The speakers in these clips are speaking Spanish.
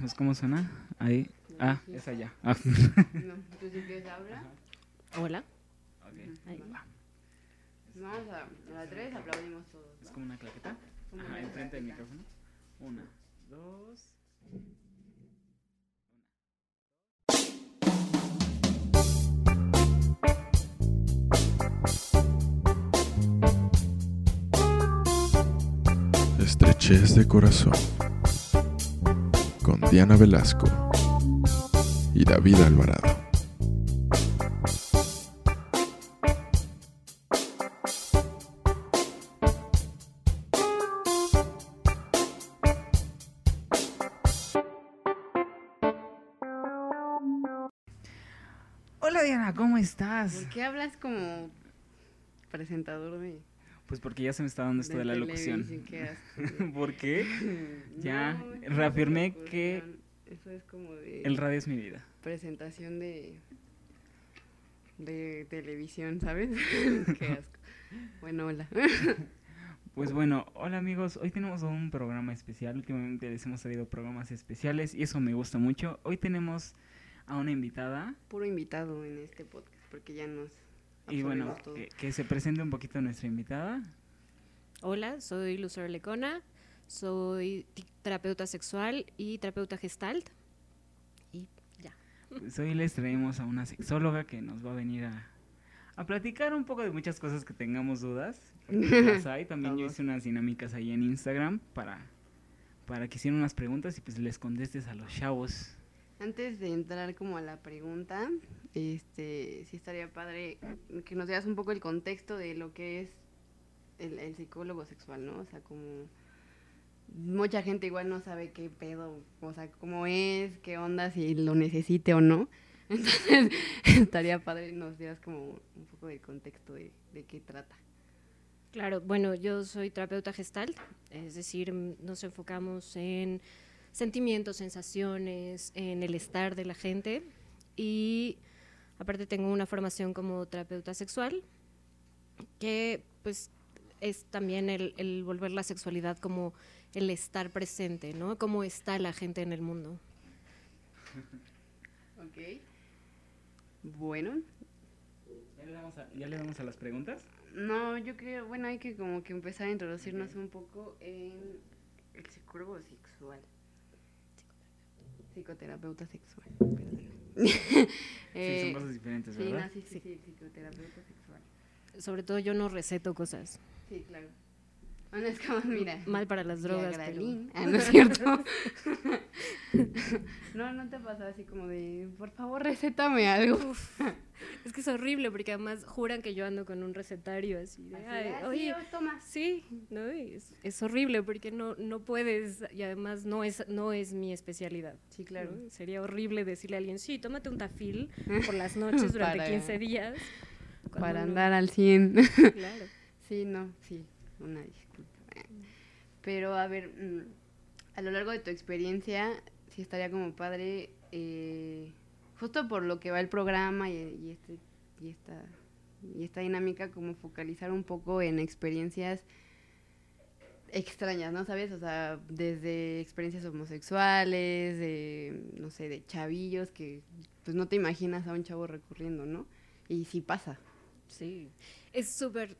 pues ¿cómo suena? Ahí. Ah, es allá. Ah. No, tú quieres habla. Hola. Ok, Ahí. va. Vamos a, a la tres, aplaudimos todos. Es ¿va? como una claqueta. Como Ajá, una enfrente del micrófono. Una, dos. Estrechez de Corazón con Diana Velasco y David Alvarado. Hola Diana, ¿cómo estás? ¿Por qué hablas como presentador de, Pues porque ya se me está dando esto de, la locución. ¿Por qué? Ya, No, reafirmé que Eso es como de El radio es mi vida. presentación de de televisión, ¿sabes? qué asco. Bueno, hola. Pues bueno, hola amigos, hoy tenemos un programa especial. Últimamente les hemos traído programas especiales y eso me gusta mucho. Hoy tenemos a una invitada Puro invitado en este podcast porque ya nos y bueno, que, que se presente un poquito nuestra invitada. Hola, soy Lucero Lecona, soy terapeuta sexual y terapeuta gestalt. Y ya. Pues hoy les traemos a una sexóloga que nos va a venir a, a platicar un poco de muchas cosas que tengamos dudas. porque las hay. También yo hice unas dinámicas ahí en Instagram para, para que hicieran unas preguntas y pues les contestes a los chavos. Antes de entrar como a la pregunta, este, sí estaría padre que nos dieras un poco el contexto de lo que es el, psicólogo sexual, ¿no? O sea, como mucha gente igual no sabe qué pedo, o sea, cómo es, qué onda, si lo necesite o no. Entonces, estaría padre nos dieras como un poco del contexto de, de qué trata. Claro, bueno, yo soy terapeuta gestalt, es decir, nos enfocamos en sentimientos, sensaciones, en el estar de la gente y aparte tengo una formación como terapeuta sexual que pues es también el, el volver la sexualidad como el estar presente, ¿no? Cómo está la gente en el mundo. Ok. Bueno, ¿Ya le damos a, ya le damos a las preguntas? No, yo creo, bueno, hay que como que empezar a introducirnos un poco en el psicólogo sexual. Psicoterapeuta sexual, perdón. Sí, Eh, son cosas diferentes, sí, ¿verdad? no, sí, sí, sí, psicoterapeuta sexual. Sobre todo yo no receto cosas. Sí, claro. Bueno, es como, mira. Mal para las drogas, pero-. Ah, no es cierto. no, no te pasa así como de, por favor, recétame algo. Es que es horrible porque además juran que yo ando con un recetario así de, Así "Ay, de, "Ah, sí, oye, oh, toma. sí, ¿no? Es, es horrible porque no, no puedes y además no es, no es mi especialidad. Sí, claro. ¿no? Sería horrible decirle a alguien, sí, tómate un tafil por las noches durante Para- 15 días. Para andar al 100. Claro. Sí, no, sí, una disculpa. Pero a ver, mm, a lo largo de tu experiencia, sí estaría como padre, eh, justo por lo que va el programa y, este, y, esta, y esta dinámica, como focalizar un poco en experiencias extrañas, ¿no? ¿Sabes? O sea, desde experiencias homosexuales, de, no sé, de chavillos que pues no te imaginas a un chavo recurriendo, ¿no? Y sí pasa. Sí, es súper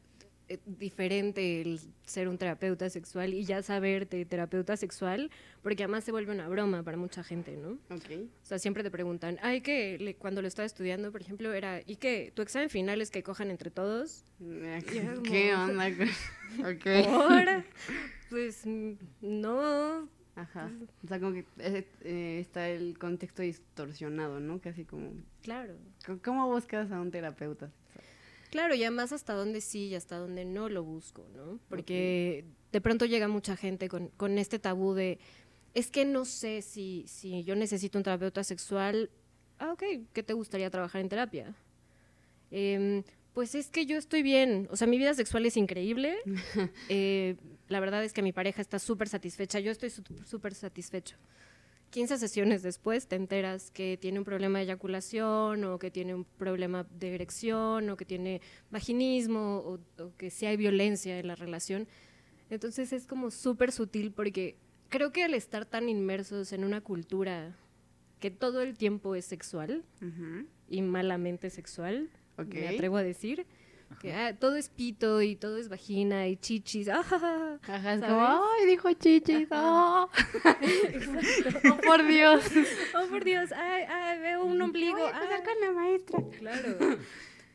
eh, diferente el ser un terapeuta sexual y ya saber de terapeuta sexual, porque además se vuelve una broma para mucha gente, ¿no? Ok. O sea, siempre te preguntan, ay, que cuando lo estaba estudiando, por ejemplo, era, ¿y qué? ¿Tu examen final es que cojan entre todos? ¿Qué como- onda? ok. Ahora, pues mm, no, Ajá. O sea, como que eh, eh, está el contexto distorsionado, ¿no? Casi como... claro. ¿Cómo buscas a un terapeuta? Claro, y además hasta dónde sí y hasta dónde no lo busco, ¿no? Porque de pronto llega mucha gente con, con este tabú de, es que no sé si, si yo necesito un terapeuta sexual. Ah, ok, ¿qué te gustaría trabajar en terapia? Em, pues es que yo estoy bien, o sea, mi vida sexual es increíble. Eh, la verdad es que mi pareja está súper satisfecha, yo estoy súper satisfecho. 15 sesiones después te enteras que tiene un problema de eyaculación o que tiene un problema de erección o que tiene vaginismo o, o que sí hay violencia en la relación. Entonces es como súper sutil porque creo que al estar tan inmersos en una cultura que todo el tiempo es sexual y malamente sexual, Ok. me atrevo a decir, que ah, todo es pito y todo es vagina y chichis. ah. Ajá, es ay, dijo chichis, oh. oh, por Dios. Oh, por Dios, ay, ay, veo un ombligo. Voy a ah. con la maestra. Claro.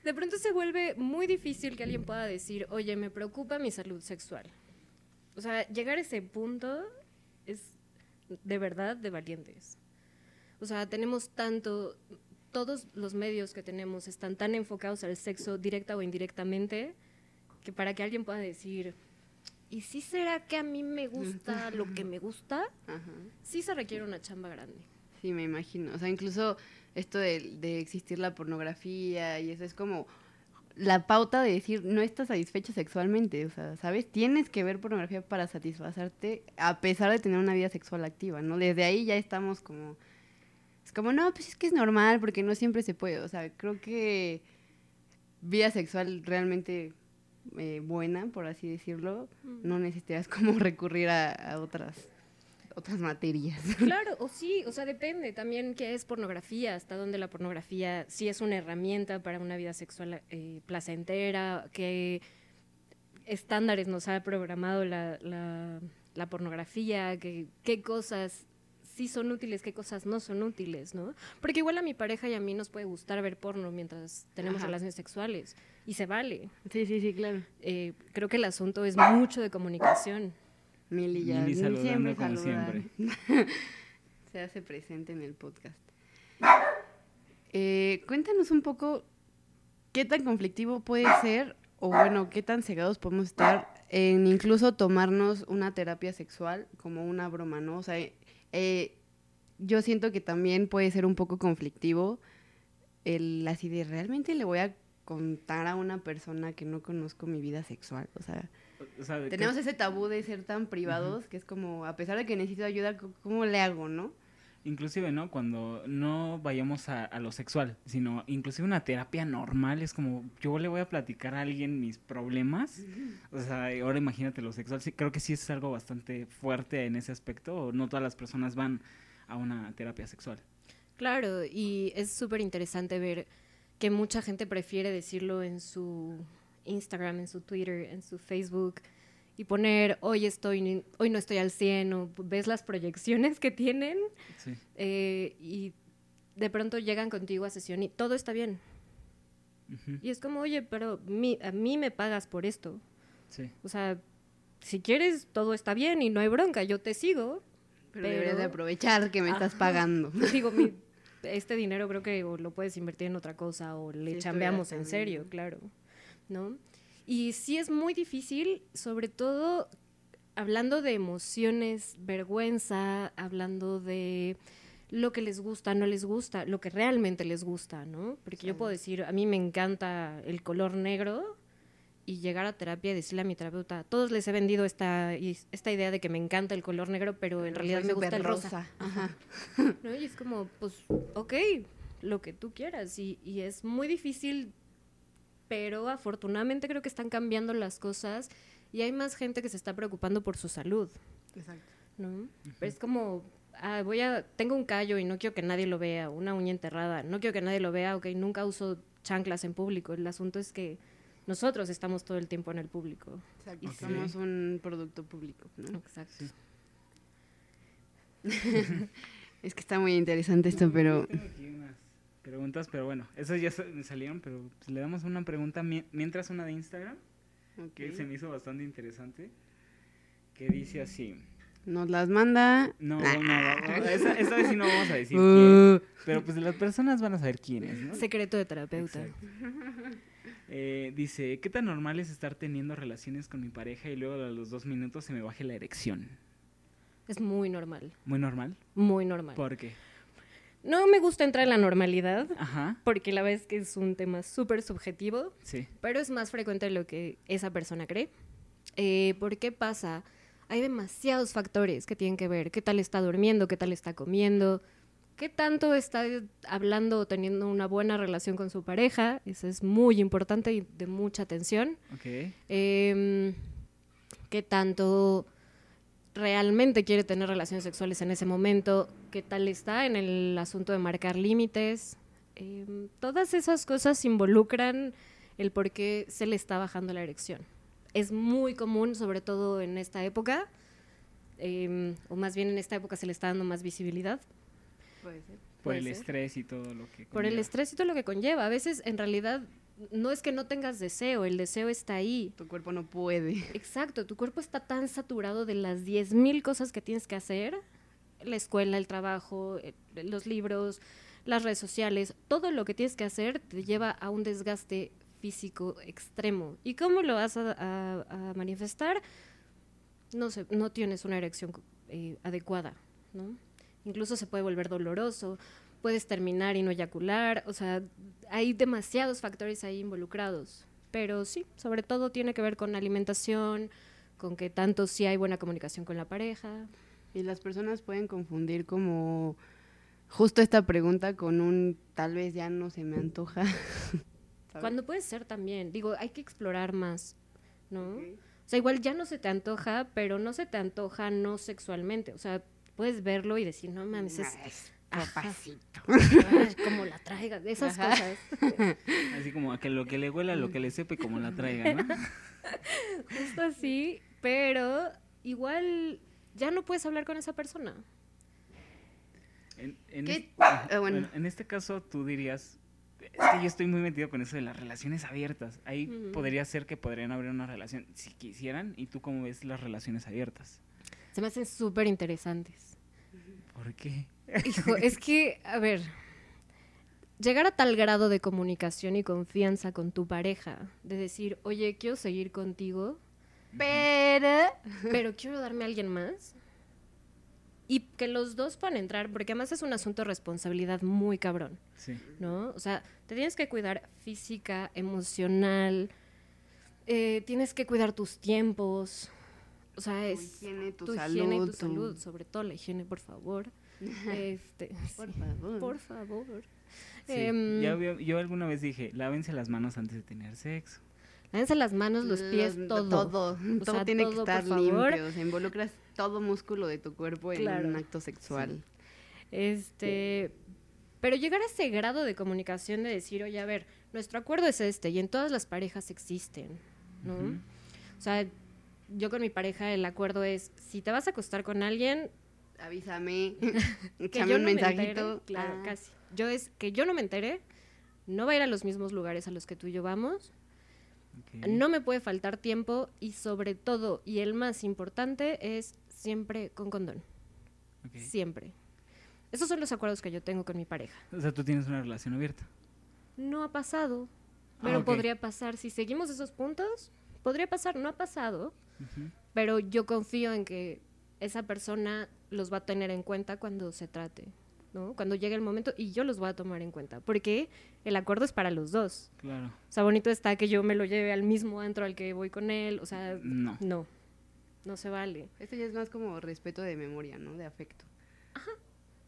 De pronto se vuelve muy difícil que alguien pueda decir, oye, me preocupa mi salud sexual. O sea, llegar a ese punto es de verdad de valientes. O sea, tenemos tanto, todos los medios que tenemos están tan enfocados al sexo directa o indirectamente, que para que alguien pueda decir, ¿y si será que a mí me gusta lo que me gusta? Ajá. Sí se requiere una chamba grande. Sí, me imagino. O sea, incluso esto de, de existir la pornografía y eso es como la pauta de decir no estás satisfecho sexualmente. O sea, ¿sabes? Tienes que ver pornografía para satisfacerte a pesar de tener una vida sexual activa, ¿no? Desde ahí ya estamos como... Como, no, pues es que es normal porque no siempre se puede. O sea, creo que vida sexual realmente eh, buena, por así decirlo, no necesitas como recurrir a, a otras, otras materias. Claro, o sí, o sea, depende también qué es pornografía, hasta dónde la pornografía sí es una herramienta para una vida sexual eh, placentera, qué estándares nos ha programado la, la- la pornografía, que- qué cosas sí son útiles, qué cosas no son útiles, ¿no? Porque igual a mi pareja y a mí nos puede gustar ver porno mientras tenemos Ajá. relaciones sexuales, y se vale. Sí, sí, sí, claro. Eh, creo que el asunto es mucho de comunicación. Mili ya Mili saludando siempre como saluda. Se hace presente en el podcast. Eh, cuéntanos un poco qué tan conflictivo puede ser o bueno, qué tan cegados podemos estar en incluso tomarnos una terapia sexual como una broma, ¿no? O sea, eh, yo siento que también puede ser un poco conflictivo el así de realmente le voy a contar a una persona que no conozco mi vida sexual, o sea, O sea, de que- tenemos ese tabú de ser tan privados que es como, a pesar de que necesito ayuda, ¿cómo le hago, no? Inclusive, ¿no? Cuando no vayamos a, a lo sexual, sino inclusive una terapia normal, es como yo le voy a platicar a alguien mis problemas. O sea, ahora imagínate lo sexual. Sí, creo que sí es algo bastante fuerte en ese aspecto. No todas las personas van a una terapia sexual. Claro, y es súper interesante ver que mucha gente prefiere decirlo en su Instagram, en su Twitter, en su Facebook y poner hoy estoy, ni- hoy no estoy al 100 o ves las proyecciones que tienen Sí. eh, y de pronto llegan contigo a sesión y todo está bien. Y es como, oye, pero mi- a mí me pagas por esto. sí. O sea, si quieres, todo está bien y no hay bronca, yo te sigo, Pero, deberías de Pero- aprovechar que me estás Ajá. pagando. Digo, mi- este dinero creo que o lo puedes invertir en otra cosa o le Sí, chambeamos en serio, claro. ¿No? Y sí es muy difícil, sobre todo hablando de emociones, vergüenza, hablando de lo que les gusta, no les gusta, lo que realmente les gusta, ¿no? Porque yo puedo decir, a mí me encanta el color negro y llegar a terapia y decirle a mi terapeuta, todos les he vendido esta, esta idea de que me encanta el color negro, pero en Pero realidad me gusta el rosa. Ajá. ¿no? Y es como, pues, ok, lo que tú quieras. Y, y es muy difícil, pero afortunadamente creo que están cambiando las cosas y hay más gente que se está preocupando por su salud, Exacto. ¿no? Pero es como, ah, voy a, tengo un callo y no quiero que nadie lo vea, una uña enterrada, no quiero que nadie lo vea, ok, nunca uso chanclas en público. El asunto es que nosotros estamos todo el tiempo en el público. Exacto. Ok. Somos un producto público, ¿no? Exacto. Sí. Es que está muy interesante esto, pero... Tengo aquí unas preguntas, pero bueno, esas ya salieron, pero pues, le damos una pregunta mi- mientras una de Instagram, que ok. se me hizo bastante interesante, que dice así. Nos las manda... No, no, no, esa, esta vez sí no vamos a decir Uh, quién, pero pues las personas van a saber quién es, ¿no? Secreto de terapeuta. Eh, dice, ¿qué tan normal es estar teniendo relaciones con mi pareja y luego a los dos minutos se me baje la erección? Es muy normal, ¿Muy normal? muy normal. ¿Por qué? No me gusta entrar en la normalidad, Ajá, porque la verdad es que es un tema súper subjetivo, sí. pero es más frecuente de lo que esa persona cree. Eh, ¿Por qué pasa? Hay demasiados factores que tienen que ver. ¿Qué tal está durmiendo? ¿Qué tal está comiendo? ¿Qué tanto está hablando o teniendo una buena relación con su pareja? Eso es muy importante y de mucha atención. Em, ¿Qué tanto realmente quiere tener relaciones sexuales en ese momento, qué tal está en el asunto de marcar límites. Em, todas esas cosas involucran el por qué se le está bajando la erección. Es muy común, sobre todo en esta época, em, o más bien en esta época se le está dando más visibilidad. Puede ser. Por Puede el ser. estrés y todo lo que Por el conlleva. estrés y todo lo que conlleva. A veces, en realidad, no es que no tengas deseo, el deseo está ahí. Tu cuerpo no puede. Exacto, tu cuerpo está tan saturado de las 10.000 cosas que tienes que hacer, la escuela, el trabajo, eh, los libros, las redes sociales, todo lo que tienes que hacer te lleva a un desgaste físico extremo. ¿Y cómo lo vas a, a- a manifestar? No sé, no tienes una erección eh, adecuada, ¿no? Incluso se puede volver doloroso, puedes terminar y no eyacular, o sea, hay demasiados factores ahí involucrados. Pero sí, sobre todo tiene que ver con alimentación, con que tanto si hay buena comunicación con la pareja. Y las personas pueden confundir como justo esta pregunta con un tal vez ya no se me antoja. Cuando puede ser también, digo, hay que explorar más, ¿no? O sea, igual ya no se te antoja, pero no se te antoja no sexualmente. O sea, puedes verlo y decir, no mames, es. Papacito. ay, como la traiga, esas Ajá. cosas. Así como a que lo que le huela, lo que le sepa y como la traiga, ¿no? Justo así, pero igual ya no puedes hablar con esa persona. En, en ¿Qué? es- Ah, bueno. en este caso tú dirías, es que yo estoy muy metido con eso de las relaciones abiertas. Ahí podría ser que podrían abrir una relación si quisieran. ¿Y tú cómo ves las relaciones abiertas? Se me hacen súper interesantes. ¿Por qué? Hijo, es que, a ver, llegar a tal grado de comunicación y confianza con tu pareja, de decir, oye, quiero seguir contigo, Pero pero quiero darme a alguien más. Y que los dos puedan entrar, porque además es un asunto de responsabilidad muy cabrón, Sí. ¿no? O sea, te tienes que cuidar física, emocional, eh, tienes que cuidar tus tiempos. O sea, tu es higiene, tu, tu salud, higiene y tu tu- salud, sobre todo la higiene, por favor. Este, Por sí, favor. por favor. Sí. Em, Ya yo alguna vez dije, lávense las manos antes de tener sexo. lávense las manos, los pies, Los- todo. Todo, O todo sea, tiene todo, que estar limpio. O sea, involucras todo músculo de tu cuerpo en un acto sexual. Este, pero llegar a ese grado de comunicación de decir, oye, a ver, nuestro acuerdo es este y en todas las parejas existen, ¿no? O sea, yo con mi pareja el acuerdo es, si te vas a acostar con alguien, Avísame, que yo un no me entere, claro, Ah, casi. Yo es que yo no me entere, no va a ir a los mismos lugares a los que tú y yo vamos, no me puede faltar tiempo y sobre todo, y el más importante, es siempre con condón. Siempre. Esos son los acuerdos que yo tengo con mi pareja. O sea, tú tienes una relación abierta. No ha pasado, Ah, pero podría pasar. Si seguimos esos puntos, podría pasar. No ha pasado, pero yo confío en que esa persona los va a tener en cuenta cuando se trate, ¿no? Cuando llegue el momento y yo los voy a tomar en cuenta, porque el acuerdo es para los dos. Claro. O sea, bonito está que yo me lo lleve al mismo antro al que voy con él, o sea, No. no, no se vale. Esto ya es más como respeto de memoria, ¿no? De afecto.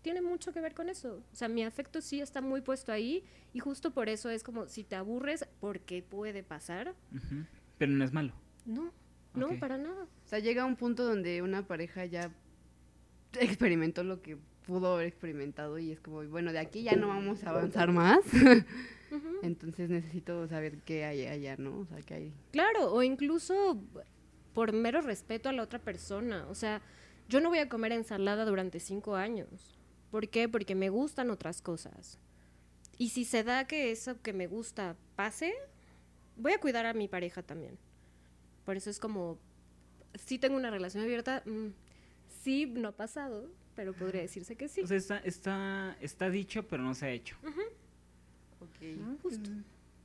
tiene mucho que ver con eso. O sea, mi afecto sí está muy puesto ahí y justo por eso es como si te aburres porque puede pasar. Ujú. Pero no es malo. No, no, para nada. O sea, llega un punto donde una pareja ya experimentó lo que pudo haber experimentado y es como, bueno, de aquí ya no vamos a avanzar más. Entonces necesito saber qué hay allá, ¿no? O sea, qué hay. Claro, o incluso por mero respeto a la otra persona. O sea, yo no voy a comer ensalada durante cinco años. ¿Por qué? Porque me gustan otras cosas. Y si se da que eso que me gusta pase, voy a cuidar a mi pareja también. Por eso es como, sí tengo una relación abierta, mm, sí, no ha pasado, pero podría decirse que sí. O sea, está, está, está dicho, pero no se ha hecho. Ok. Justo.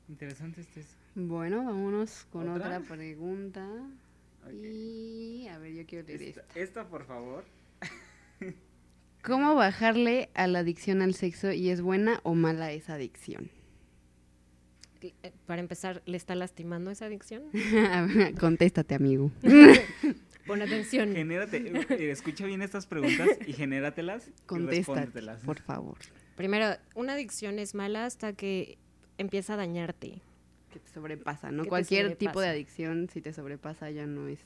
Interesante este es. Bueno, vámonos con ¿Otra? otra, pregunta. Y a ver, yo quiero leer Esta, esta. esta, por favor. ¿Cómo bajarle a la adicción al sexo y es buena o mala esa adicción? Para empezar, ¿le está lastimando esa adicción? Contéstate, amigo. Pon atención. Genérate, eh, escucha bien estas preguntas y genératelas y Contéstate, por favor. Primero, una adicción es mala hasta que empieza a dañarte. Que te sobrepasa, ¿no? Cualquier tipo de adicción, si te sobrepasa, ya no es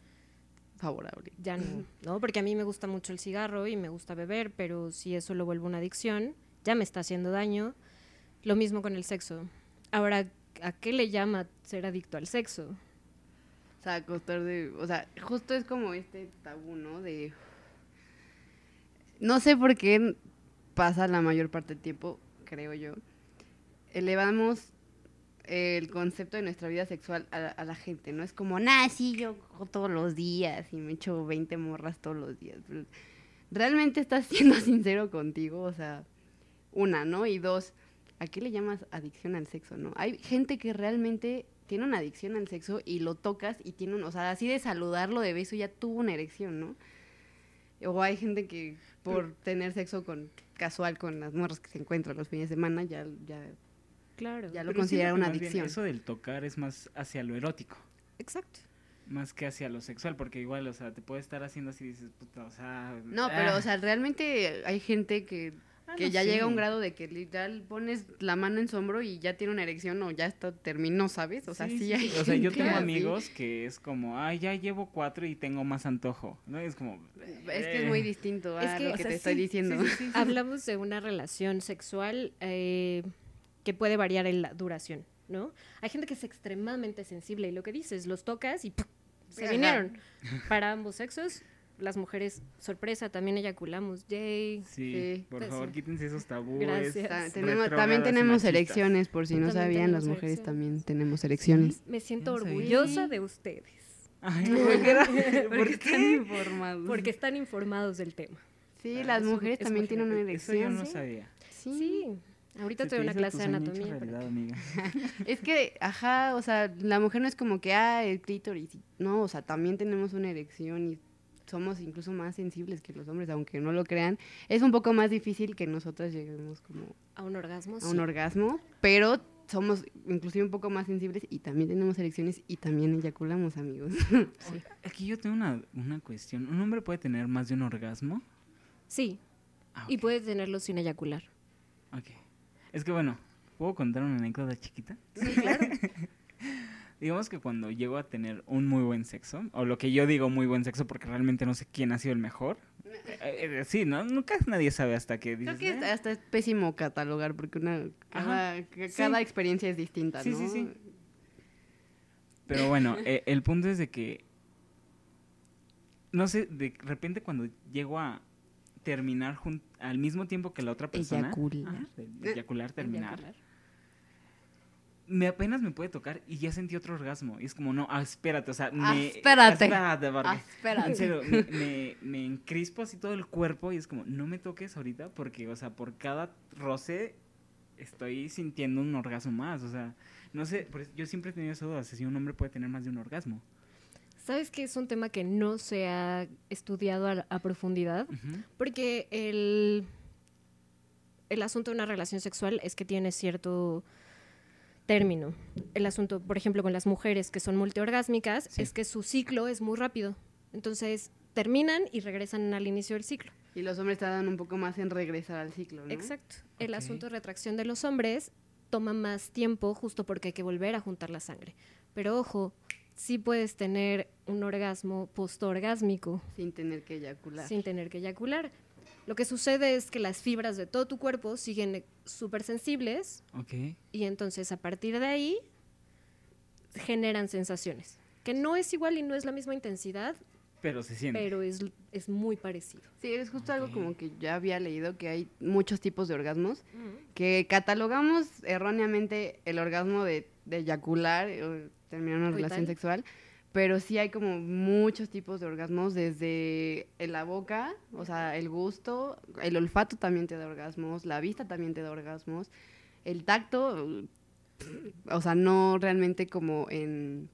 favorable. ya no, ¿no? Porque a mí me gusta mucho el cigarro y me gusta beber, pero si eso lo vuelve una adicción, ya me está haciendo daño. Lo mismo con el sexo. Ahora, ¿a qué le llama ser adicto al sexo? O sea, acostar de, o sea, justo es como este tabú, ¿no? De no sé por qué pasa la mayor parte del tiempo, creo yo. Elevamos el concepto de nuestra vida sexual a, la gente, ¿no? Es como, nah, sí, yo cojo todos los días y me echo 20 morras todos los días. ¿Realmente estás siendo sincero contigo? O sea, una, ¿no? Y dos, ¿a qué le llamas adicción al sexo, no? Hay gente que realmente tiene una adicción al sexo y lo tocas y tiene un, o sea, así de saludarlo de beso ya tuvo una erección, ¿no? O hay gente que por tener sexo con casual con las morras que se encuentran los fines de semana ya, ya, Claro. ya lo Pero considera una bien adicción. Eso del tocar es más hacia lo erótico. Exacto. Más que hacia lo sexual, porque igual, o sea, te puede estar haciendo así y dices, puta, o sea... No, pero, ah, o sea, realmente hay gente que, ah, que no ya sé. llega a un grado de que literal pones la mano en su hombro y ya tiene una erección o ya está, terminó, ¿sabes? O sea, sí, hay O sea, yo tengo así. amigos que es como, ay, ya llevo cuatro y tengo más antojo, ¿no? Es como... Es que es eh, muy distinto a Es que, lo o que sea, te estoy sí, diciendo. sí, sí, sí, sí. Hablamos de una relación sexual eh, que puede variar en la duración, ¿no? Hay gente que es extremadamente sensible y lo que dices, los tocas y ¡pum! se Ajá. vinieron. Para ambos sexos, las mujeres, sorpresa, también eyaculamos. Yay. Sí, Sí. por Pues favor, sí. quítense esos tabúes. Gracias. Tenemos- también tenemos machistas. erecciones, por si no sabían, las mujeres también tenemos erecciones. Me siento No sabía. orgullosa de ustedes Ay, Porque ¿Por están informados. porque están informados del tema. sí, Ah, las eso- mujeres eso también tienen una Eso yo no ¿sí? sabía. Sí. Sí. Ahorita tuve te una clase de anatomía. para realidad, amiga. Es que, ajá, o sea, la mujer no es como que, ah, el clítoris. No, o sea, también tenemos una erección y somos incluso más sensibles que los hombres, aunque no lo crean. Es un poco más difícil que nosotras lleguemos como A un orgasmo. a sí. un orgasmo, pero somos inclusive un poco más sensibles y también tenemos erecciones y también eyaculamos, amigos. Aquí yo tengo una, una cuestión. ¿Un hombre puede tener más de un orgasmo? Sí, Ah, y puede tenerlo sin eyacular. ok. Es que bueno, ¿puedo contar una anécdota chiquita? Sí, claro. Digamos que cuando llego a tener un muy buen sexo, o lo que yo digo muy buen sexo porque realmente no sé quién ha sido el mejor. eh, eh, sí, ¿no? Nunca nadie sabe hasta que dices. Creo que "Eh". hasta es pésimo catalogar porque una cada, ca- cada experiencia es distinta, Sí, ¿no? sí, sí. Pero bueno, eh, el punto es de que. No sé, de repente cuando llego a terminar al mismo tiempo que la otra persona. Eyacular. Ajá, eyacular, terminar. Eyacular. Me apenas me puede tocar y ya sentí otro orgasmo. Y es como, no, ah, espérate, o sea, Ah, me. espérate. Espérate, porque- Ah, espérate. En serio, me, me, me encrispo así todo el cuerpo y es como, no me toques ahorita porque, o sea, por cada roce estoy sintiendo un orgasmo más. O sea, no sé, por eso yo siempre he tenido esa duda, si un hombre puede tener más de un orgasmo. ¿Sabes que es un tema que no se ha estudiado a, a profundidad? Porque el, el asunto de una relación sexual es que tiene cierto término. El asunto, por ejemplo, con las mujeres que son multiorgásmicas, Sí. es que su ciclo es muy rápido. Entonces, terminan y regresan al inicio del ciclo. Y los hombres tardan un poco más en regresar al ciclo, ¿no? Exacto. El asunto de retracción de los hombres toma más tiempo justo porque hay que volver a juntar la sangre. Pero ojo, sí puedes tener un orgasmo postorgásmico Sin tener que eyacular. sin tener que eyacular. Lo que sucede es que las fibras de todo tu cuerpo siguen súper sensibles Ok. y entonces a partir de ahí generan sensaciones. Que no es igual y no es la misma intensidad, Pero se siente. pero es, es muy parecido. Sí, es justo algo como que ya había leído que hay muchos tipos de orgasmos, que catalogamos erróneamente el orgasmo de, de eyacular o terminar una Coital. relación sexual, pero sí hay como muchos tipos de orgasmos, desde la boca, o sea, el gusto, el olfato también te da orgasmos, la vista también te da orgasmos, el tacto, o sea, no realmente como en,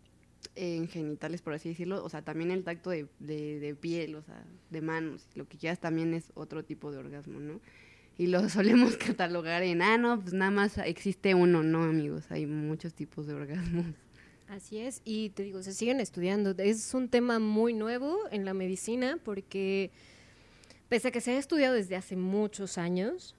en genitales, por así decirlo, o sea, también el tacto de, de, de piel, o sea, de manos, lo que quieras también es otro tipo de orgasmo, ¿no? Y lo solemos catalogar en, ah, no, pues nada más existe uno, no, amigos, hay muchos tipos de orgasmos. Así es, y te digo, se siguen estudiando. Es un tema muy nuevo en la medicina porque pese a que se ha estudiado desde hace muchos años,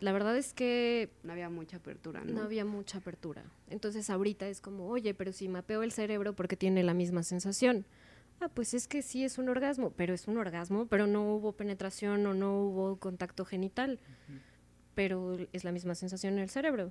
la verdad es que No había mucha apertura, ¿no? no había mucha apertura. Entonces ahorita es como, oye, pero si mapeo el cerebro porque tiene la misma sensación. ah, pues es que sí es un orgasmo, pero es un orgasmo, pero no hubo penetración o no hubo contacto genital, pero es la misma sensación en el cerebro.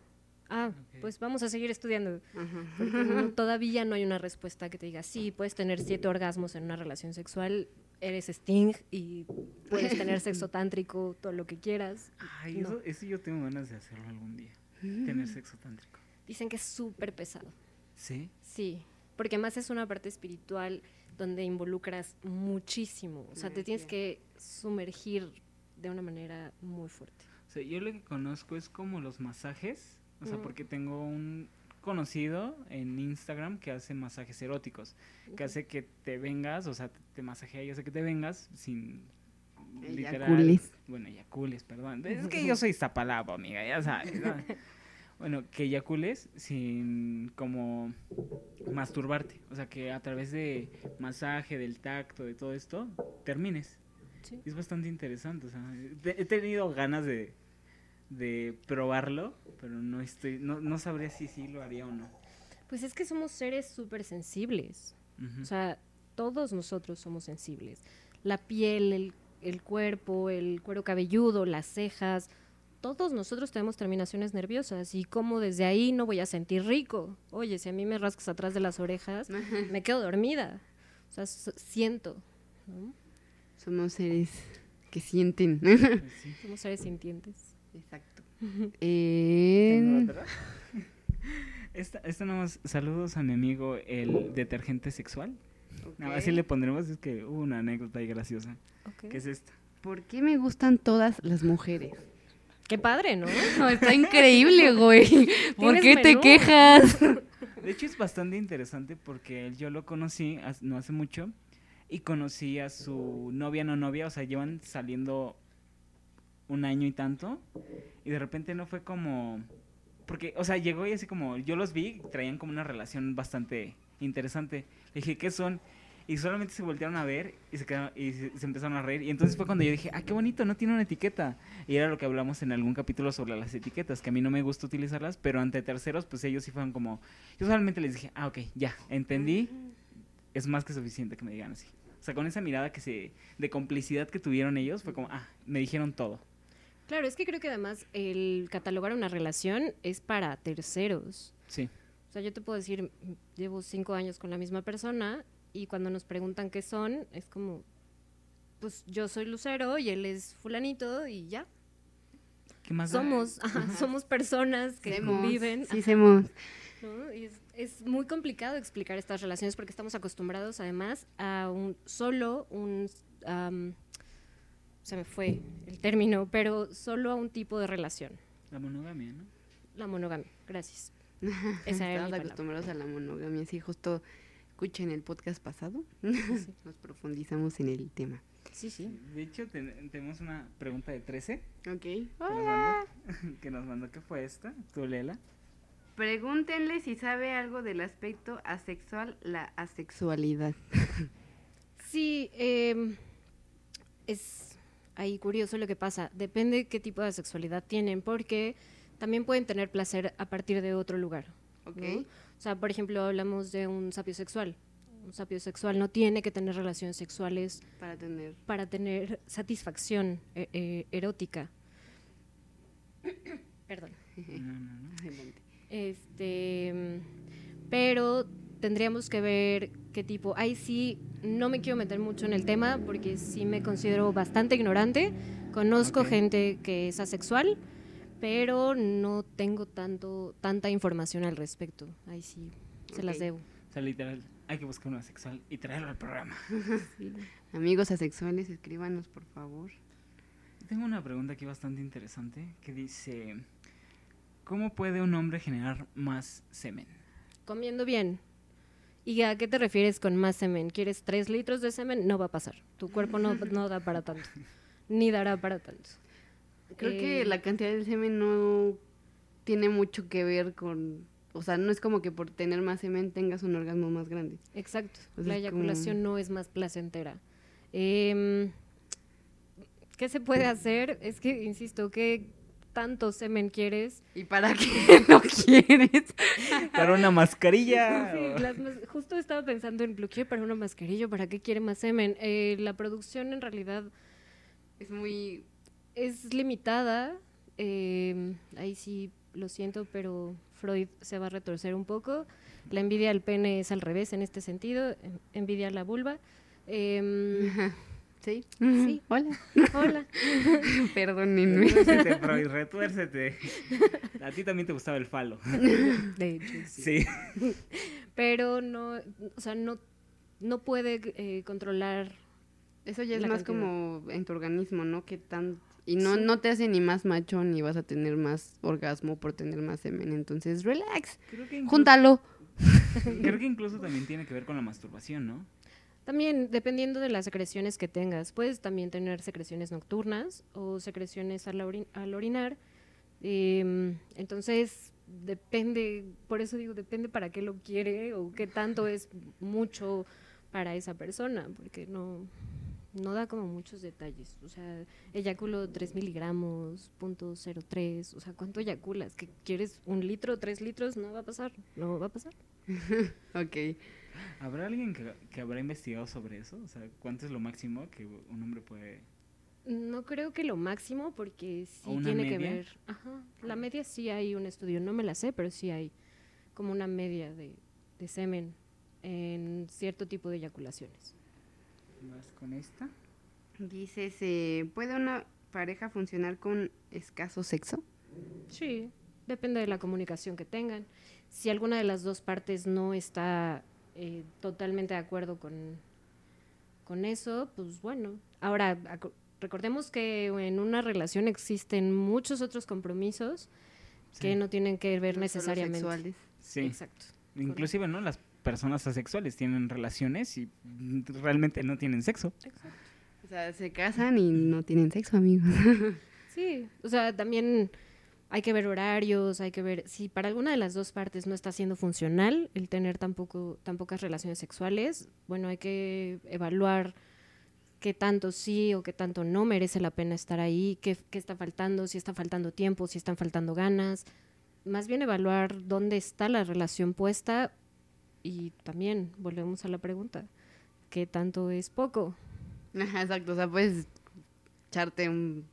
Ah, pues vamos a seguir estudiando. Ajá. Porque no- todavía no hay una respuesta que te diga, sí, puedes tener siete orgasmos en una relación sexual, eres Sting y puedes tener sexo tántrico, todo lo que quieras. Ay, No. eso, eso yo tengo ganas de hacerlo algún día. Tener sexo tántrico. Dicen que es súper pesado. ¿Sí? Sí, porque más es una parte espiritual donde involucras muchísimo. O sea, te tienes que sumergir de una manera muy fuerte. O sea, yo lo que conozco es como los masajes. O sea, Mm. porque tengo un conocido en Instagram que hace masajes eróticos. Que hace que te vengas, o sea, te, masajea y hace que te vengas sin... literal- Eyacules. Bueno, eyacules, perdón. Es que yo soy Iztapalapa, amiga, ya sabes. ¿no? Bueno, que eyacules sin como masturbarte. O sea, que a través de masaje, del tacto, de todo esto, termines. Sí. Es bastante interesante. O sea, he tenido ganas de, de probarlo, pero no estoy, no, no sabría si sí lo haría o no. Pues es que somos seres súper sensibles. O sea, todos nosotros somos sensibles. La piel, el, el cuerpo, el cuero cabelludo, las cejas, todos nosotros tenemos terminaciones nerviosas y como desde ahí no voy a sentir rico. Oye, si a mí me rascas atrás de las orejas, me quedo dormida. O sea, siento. ¿no? Somos seres que sienten. Pues sí. Somos seres sintientes. Exacto. Eh, ¿Tengo otra? Esta, esta nada más, saludos a mi amigo el detergente sexual. Nada más así le pondremos, es que hubo una anécdota ahí graciosa. ¿Qué es esta? ¿Por qué me gustan todas las mujeres? Qué padre, ¿no? No, está increíble, güey. ¿Por qué te quejas? De hecho es bastante interesante porque él- yo lo conocí no hace mucho y conocí a su novia no novia, o sea, llevan saliendo un año y tanto y de repente no fue como porque, o sea, llegó y así como yo los vi, traían como una relación bastante interesante. Le dije, "¿Qué son?" Y solamente se voltearon a ver y se quedaron y se, empezaron a reír y entonces fue cuando yo dije, "Ah, qué bonito, no tiene una etiqueta." Y era lo que hablamos en algún capítulo sobre las etiquetas, que a mí no me gusta utilizarlas, pero ante terceros pues ellos sí fueron como yo solamente les dije, "Ah, ok, ya, entendí." Es más que suficiente que me digan así. O sea, con esa mirada que se de complicidad que tuvieron ellos fue como, "Ah, me dijeron todo." Claro, es que creo que además el catalogar una relación es para terceros. Sí. O sea, yo te puedo decir, llevo cinco años con la misma persona y cuando nos preguntan qué son, es como, pues yo soy Lucero y él es fulanito y ya. ¿Qué más? da? Somos, ajá, somos personas que Semos. conviven. Sí, somos. ¿no? Es, es muy complicado explicar estas relaciones porque estamos acostumbrados además a un solo un am, se me fue el término, pero solo a un tipo de relación, La monogamia, ¿no? la monogamia. Gracias. Esa era Estamos acostumbrados a la monogamia. Sí, justo escuchen el podcast pasado. Nos profundizamos en el tema. Sí, sí. De hecho, ten- tenemos una pregunta de 13 Ok. que nos mandó. que nos mandó. ¿Qué fue esta? ¿Tú léela? Pregúntenle si sabe algo del aspecto asexual, la asexualidad. Sí, em, es ahí curioso lo que pasa. Depende qué tipo de sexualidad tienen, porque también pueden tener placer a partir de otro lugar. Ok. ¿no? O sea, por ejemplo, hablamos de un sapio sexual. Un sapio sexual no tiene que tener relaciones sexuales Para tener. para tener satisfacción eh, eh, erótica. Perdón. No, no. Este, mm, pero tendríamos que ver qué tipo. Ahí sí, no me quiero meter mucho en el tema porque sí me considero bastante ignorante. Conozco gente que es asexual, pero no tengo tanto tanta información al respecto. Ahí sí, se las debo. O sea, literal, hay que buscar una sexual y traerlo al programa. Amigos asexuales, escríbanos, por favor. Tengo una pregunta aquí bastante interesante que dice, ¿cómo puede un hombre generar más semen? Comiendo bien. ¿Y a qué te refieres con más semen? ¿Quieres tres litros de semen? No va a pasar. Tu cuerpo no, no da para tanto. Ni dará para tanto. Creo Eh, que la cantidad de semen no tiene mucho que ver con. O sea, no es como que por tener más semen tengas un orgasmo más grande. Exacto. La como- eyaculación no es más placentera. Em, ¿Qué se puede hacer? Es que, insisto, ¿qué, tanto semen quieres. ¿Y para qué lo quieres? Para una mascarilla. Sí, las mas- justo estaba pensando en lo quiere para una mascarilla, ¿para qué quiere más semen? Eh, la producción en realidad Es muy... es limitada. eh, ahí sí lo siento, pero Freud se va a retorcer un poco. La envidia al pene es al revés en este sentido, en- envidia a la vulva. Em, ¿Sí? Sí. Hola. hola. Perdónenme. Retuércete, Freud, retuércete. A ti también te gustaba el falo. De hecho, sí. Sí. Pero no, o sea, no, no puede eh, controlar. Eso ya es La más cantidad. como en tu organismo, ¿no? Que tan... Y no, Sí. no te hace ni más macho ni vas a tener más orgasmo por tener más semen. Entonces, relax. Creo que, incluso, Júntalo. creo que incluso también tiene que ver con la masturbación, ¿no? También, dependiendo de las secreciones que tengas, puedes también tener secreciones nocturnas o secreciones al, orin- al orinar. Em, entonces, depende, por eso digo, depende para qué lo quiere o qué tanto es mucho para esa persona, porque no, no da como muchos detalles. O sea, eyaculo 3 miligramos, punto 03, o sea, ¿cuánto eyaculas? ¿Que quieres un litro, tres litros? No va a pasar, no va a pasar. Ok. ¿Habrá alguien que, que habrá investigado sobre eso? O sea, ¿cuánto es lo máximo que un hombre puede...? No creo que lo máximo, porque sí ¿O una tiene que ver. Ajá, la media sí hay un estudio, no me la sé, pero sí hay como una media de, de semen en cierto tipo de eyaculaciones. ¿Vas con esta? Dices, eh, ¿puede una pareja funcionar con escaso sexo? Sí, depende de la comunicación que tengan. Si alguna de las dos partes no está eh, totalmente de acuerdo con, con eso, pues bueno. Ahora, recordemos que en una relación existen muchos otros compromisos que no tienen que ver No necesariamente. sexuales. Sí. Exacto. Inclusive, ¿no? Las personas asexuales tienen relaciones y realmente no tienen sexo. O sea, se casan y no tienen sexo, amigos. Sí, o sea, también hay que ver horarios, hay que ver si para alguna de las dos partes no está siendo funcional el tener tampoco tan pocas relaciones sexuales, bueno, hay que evaluar qué tanto sí o qué tanto no merece la pena estar ahí, qué, qué está faltando, si está faltando tiempo, si están faltando ganas. Más bien evaluar dónde está la relación puesta y también volvemos a la pregunta, ¿qué tanto es poco? Exacto, o sea, puedes echarte un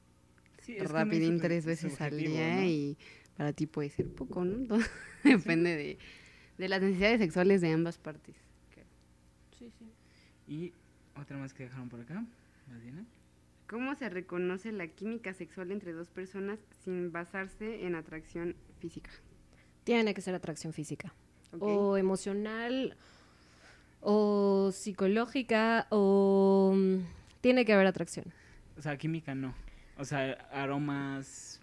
Sí, no rapidín tres veces al subjetivo, día ¿no? y para ti puede ser poco, ¿no? Todo Depende de, de las necesidades sexuales de ambas partes. Sí, sí. Y otra más que dejaron por acá. ¿Vas, Diana? ¿Cómo se reconoce la química sexual entre dos personas sin basarse en atracción física? Tiene que ser atracción física. o emocional o psicológica o mm, tiene que haber atracción. O sea, química no. O sea, aromas...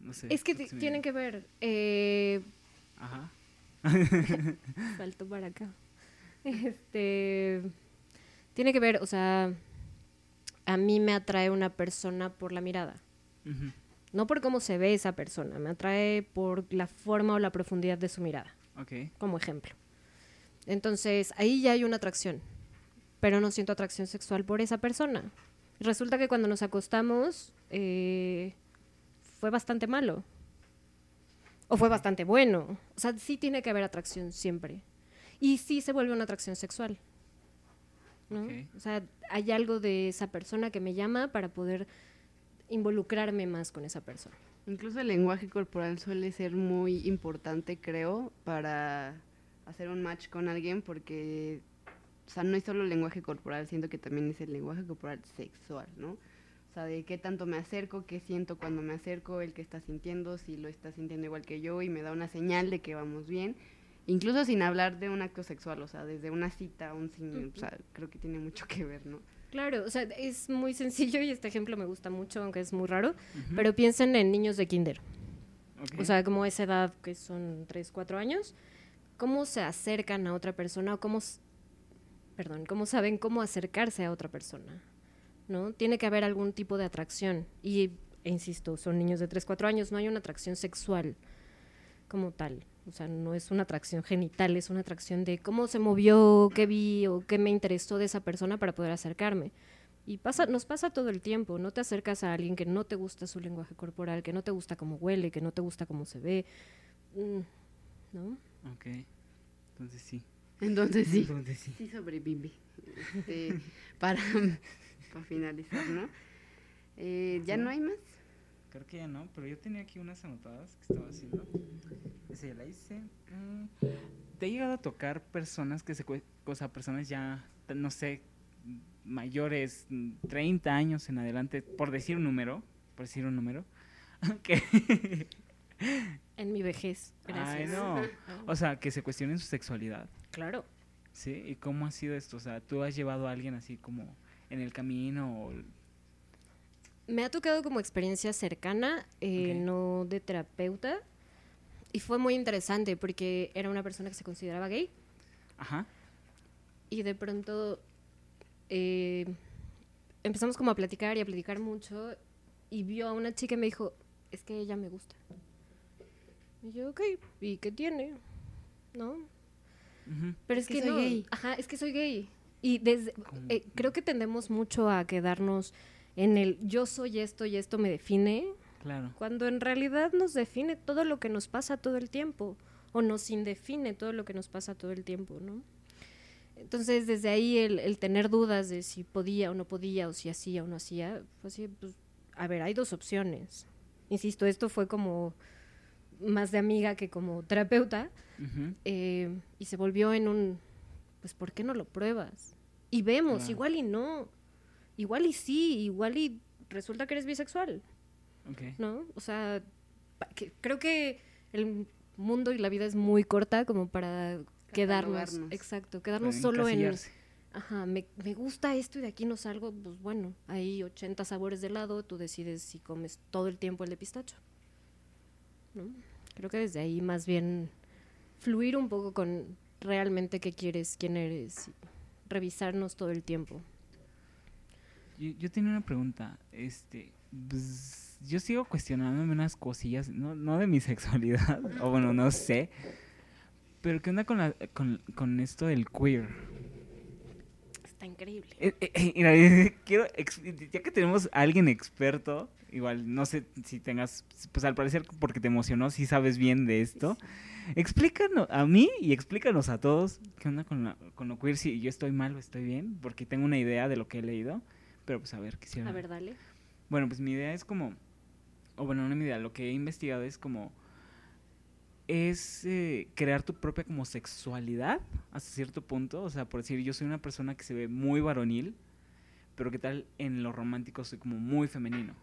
No sé. Es que tienen que ver. Eh, Ajá. salto para acá. Este tiene que ver, o sea, a mí me atrae una persona por la mirada. No por cómo se ve esa persona, me atrae por la forma o la profundidad de su mirada. Ok. como ejemplo. Entonces, ahí ya hay una atracción, pero no siento atracción sexual por esa persona. Resulta que cuando nos acostamos eh, fue bastante malo. O fue bastante bueno. O sea, sí tiene que haber atracción siempre. Y sí se vuelve una atracción sexual. O sea, hay algo de esa persona que me llama para poder involucrarme más con esa persona. Incluso el lenguaje corporal suele ser muy importante, creo, para hacer un match con alguien porque, o sea, no es solo el lenguaje corporal, siento que también es el lenguaje corporal sexual, ¿no? O sea, de qué tanto me acerco, qué siento cuando me acerco, el que está sintiendo, si lo está sintiendo igual que yo y me da una señal de que vamos bien. Incluso sin hablar de un acto sexual, o sea, desde una cita, un sin, o sea, creo que tiene mucho que ver, ¿no? Claro, o sea, es muy sencillo y este ejemplo me gusta mucho, aunque es muy raro, Ujú. pero piensen en niños de kinder, o sea, como esa edad que son 3, 4 años, cómo se acercan a otra persona o cómo, perdón, cómo saben cómo acercarse a otra persona, ¿no? Tiene que haber algún tipo de atracción y, e insisto, son niños de 3, 4 años, no hay una atracción sexual como tal. O sea, no es una atracción genital, es una atracción de cómo se movió, qué vi o qué me interesó de esa persona para poder acercarme. Y pasa, nos pasa todo el tiempo, no te acercas a alguien que no te gusta su lenguaje corporal, que no te gusta cómo huele, que no te gusta cómo se ve, mm, ¿no? Ok. Entonces sí. Entonces sí, Entonces sí. sí sobrevive. Este, para, para finalizar, ¿no? Eh, ¿Ya no hay más? Creo que ya no, pero yo tenía aquí unas anotadas que estaba haciendo. Esa ya la hice. Mm, ¿Te ha llegado a tocar personas que se... O sea, personas ya, no sé, mayores, mm, 30 años en adelante, por decir un número, por decir un número, que... En mi vejez, Ay, gracias. no. O sea, que se cuestionen su sexualidad, Claro. ¿sí? ¿Y cómo ha sido esto? O sea, ¿tú has llevado a alguien así como en el camino o... Me ha tocado como experiencia cercana, eh, no de terapeuta, y fue muy interesante porque era una persona que se consideraba gay Ajá. y de pronto eh, empezamos como a platicar y a platicar mucho y vio a una chica y me dijo, es que ella me gusta. Y yo, ok, ¿y qué tiene? ¿No? Pero Es es, que que, soy no. gay. Ajá, es que soy gay. Y desde, eh, creo que tendemos mucho a quedarnos en el yo soy esto y esto me define, Claro. cuando en realidad nos define todo lo que nos pasa todo el tiempo, o nos indefine todo lo que nos pasa todo el tiempo, ¿no? Entonces, desde ahí el, el tener dudas de si podía o no podía, o si hacía o no hacía, fue así, pues, a ver, hay dos opciones. Insisto, esto fue como más de amiga que como terapeuta, eh, y se volvió en un, pues, ¿por qué no lo pruebas? Y vemos, igual y no, igual y sí, igual y resulta que eres bisexual. Ok. ¿no? O sea, pa- que- creo que el mundo y la vida es muy corta como para quedarnos, exacto, quedarnos Para solo en, ajá, me, me gusta esto y de aquí no salgo, pues bueno, hay 80 sabores de helado, tú decides si comes todo el tiempo el de pistacho, ¿no? Creo que desde ahí más bien fluir un poco con realmente qué quieres, quién eres, revisarnos todo el tiempo. Yo, yo tenía una pregunta. Este, pues, yo sigo cuestionándome unas cosillas, no, no de mi sexualidad, o bueno, no sé. Pero ¿qué onda con, la, con, con esto del queer? Está increíble. Eh, eh, eh, mira, quiero, ya que tenemos a alguien experto, igual no sé si tengas, pues al parecer porque te emocionó, si sabes bien de esto. Explícanos a mí y explícanos a todos qué onda con, la- con lo queer, si yo estoy mal o estoy bien, porque tengo una idea de lo que he leído, pero pues a ver, quisiera... A ver, dale. Bueno, pues mi idea es como, o bueno, no mi idea, lo que he investigado es como, es eh, crear tu propia como sexualidad hasta cierto punto, o sea, por decir, yo soy una persona que se ve muy varonil, pero que tal en lo romántico soy como muy femenino.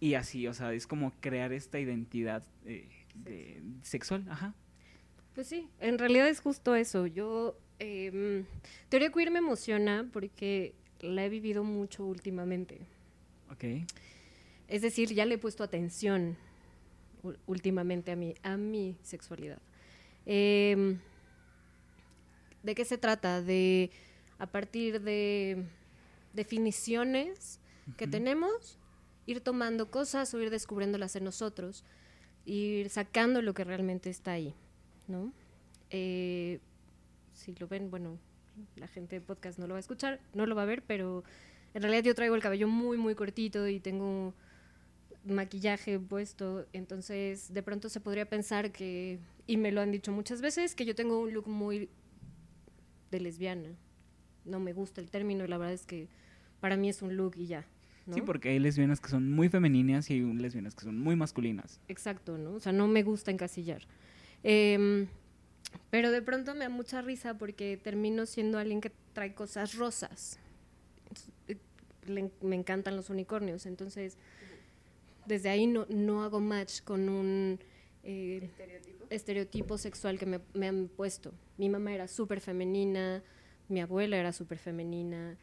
Y así, o sea, es como crear esta identidad eh, de, sexual, ajá. Pues sí, en realidad es justo eso. Yo, eh, teoría queer me emociona porque la he vivido mucho últimamente. Ok. Es decir, ya le he puesto atención últimamente a mi, a mi sexualidad. Eh, ¿De qué se trata? De, a partir de definiciones que tenemos, ir tomando cosas o ir descubriéndolas en nosotros, ir sacando lo que realmente está ahí, ¿no? Eh, si lo ven, bueno, la gente de podcast no lo va a escuchar, no lo va a ver, pero en realidad yo traigo el cabello muy, muy cortito y tengo maquillaje puesto, entonces de pronto se podría pensar que, y me lo han dicho muchas veces, que yo tengo un look muy de lesbiana. No me gusta el término y la verdad es que para mí es un look y ya. ¿No? Sí, porque hay lesbianas que son muy femeninas y hay lesbianas que son muy masculinas. Exacto, ¿no? O sea, no me gusta encasillar. Em, pero de pronto me da mucha risa porque termino siendo alguien que trae cosas rosas. Eh, le- me encantan los unicornios, entonces desde ahí no, no hago match con un eh, estereotipo sexual que me, me han puesto. Mi mamá era súper femenina, mi abuela era súper femenina,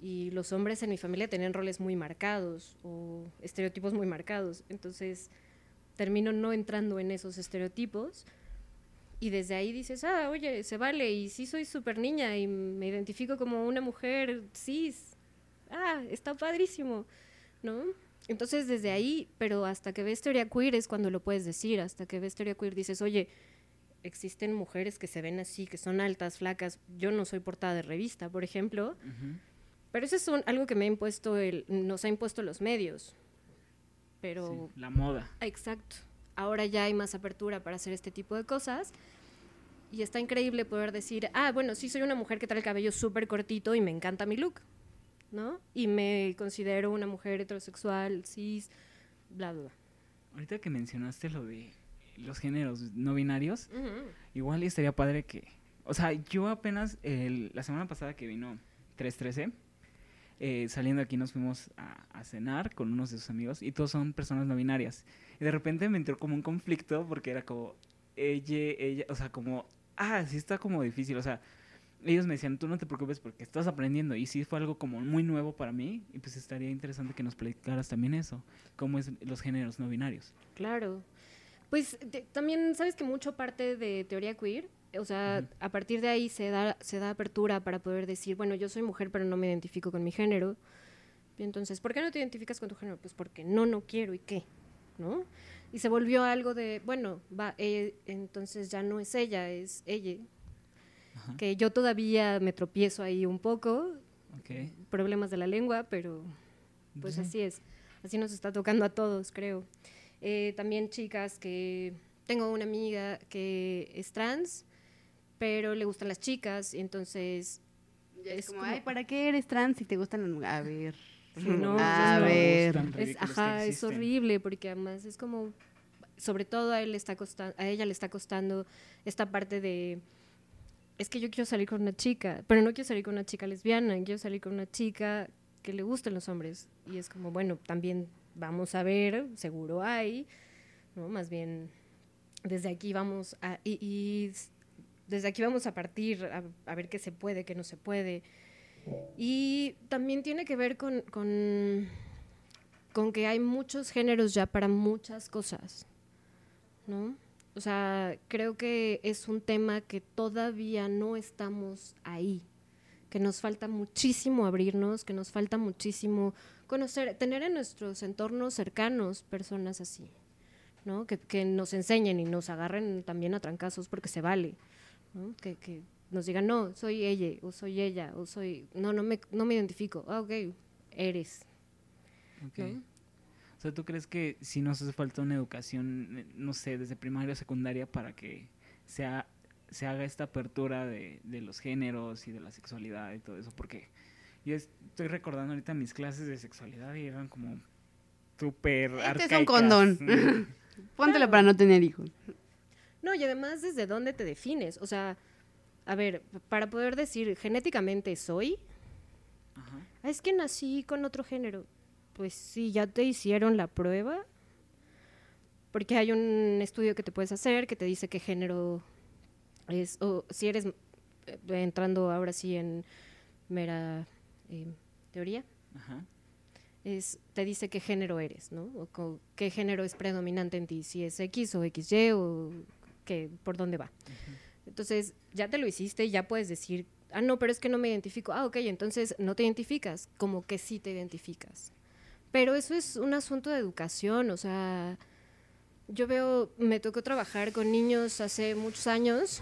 y los hombres en mi familia tenían roles muy marcados o estereotipos muy marcados. Entonces termino no entrando en esos estereotipos y desde ahí dices, ah, oye, se vale y sí soy súper niña y me identifico como una mujer cis. Ah, está padrísimo, ¿no? Entonces desde ahí, pero hasta que ves teoría queer es cuando lo puedes decir, hasta que ves teoría queer dices, oye, existen mujeres que se ven así, que son altas, flacas. Yo no soy portada de revista, por ejemplo, Ujú. Pero eso es un- algo que me ha impuesto el, nos ha impuesto los medios. Pero Sí, la moda. Exacto. Ahora ya hay más apertura para hacer este tipo de cosas. Y está increíble poder decir, ah, bueno, sí soy una mujer que trae el cabello súper cortito y me encanta mi look, ¿no? Y me considero una mujer heterosexual, cis, bla, bla. Ahorita que mencionaste lo de los géneros no binarios, Ujú. igual y estaría padre que... O sea, yo apenas el- la semana pasada que vino 313, eh, saliendo aquí nos fuimos a, cenar con unos de sus amigos y todos son personas no binarias. Y de repente me entró como un conflicto porque era como ella, ella, o sea, como, ah, sí está como difícil, o sea, ellos me decían, tú no te preocupes porque estás aprendiendo y sí fue algo como muy nuevo para mí y pues estaría interesante que nos platicaras también eso, cómo es los géneros no binarios. Claro. Pues también sabes que mucho parte de teoría queer, o sea, a partir de ahí se da, se da apertura para poder decir, bueno, yo soy mujer pero no me identifico con mi género. Y entonces, ¿por qué no te identificas con tu género? Pues porque no, no quiero y qué, ¿no? Y se volvió algo de, bueno, va, eh, entonces ya no es ella, es ella. Que yo todavía me tropiezo ahí un poco, Ok. problemas de la lengua, pero pues Sí. así es. Así nos está tocando a todos, creo. Eh, también chicas que... Tengo una amiga que es trans, pero le gustan las chicas, y entonces... Ya es Es como, como- ay, ¿para qué eres trans si te gustan las mujeres? A ver. Sí, no, a ver. Es, ajá, es horrible, porque además es como... Sobre todo a, él le está costando, a ella le está costando esta parte de... Es que yo quiero salir con una chica, pero no quiero salir con una chica lesbiana, quiero salir con una chica que le gusten los hombres. Y es como, bueno, también vamos a ver, seguro hay, ¿no? Más bien, desde aquí vamos a... Y, y s- desde aquí vamos a partir a, ver qué se puede, qué no se puede. Y también tiene que ver con, con, con que hay muchos géneros ya para muchas cosas, ¿no? O sea, creo que es un tema que todavía no estamos ahí, que nos falta muchísimo abrirnos, que nos falta muchísimo conocer, tener en nuestros entornos cercanos personas así, ¿no? Que, que nos enseñen y nos agarren también a trancazos porque se vale, ¿no? Que, que nos digan, no, soy ella, o soy ella, o soy, no, no me, no me identifico, ah, ok, eres, Ok. ¿no? O sea, ¿tú crees que si nos hace falta una educación, eh, no sé, desde primaria o secundaria para que sea, se haga esta apertura de, de los géneros y de la sexualidad y todo eso? Porque yo es- estoy recordando ahorita mis clases de sexualidad y eran como súper Este es un arcaicas. condón. Póntelo para no tener hijos. Y además desde dónde te defines. O sea, a ver, para poder decir genéticamente soy, Ajá. "Ah, es que nací con otro género. Pues sí, ya te hicieron la prueba. Porque hay un estudio que te puedes hacer que te dice qué género es, o si eres, eh, entrando ahora sí en mera eh, teoría, Ajá. es, te dice qué género eres, ¿no? O qué género es predominante en ti, si es X o XY o qué, por dónde va. Entonces, ya te lo hiciste, ya puedes decir, ah, no, pero es que no me identifico. Ah, ok, entonces no te identificas, como que sí te identificas. Pero eso es un asunto de educación, o sea, yo veo, me tocó trabajar con niños hace muchos años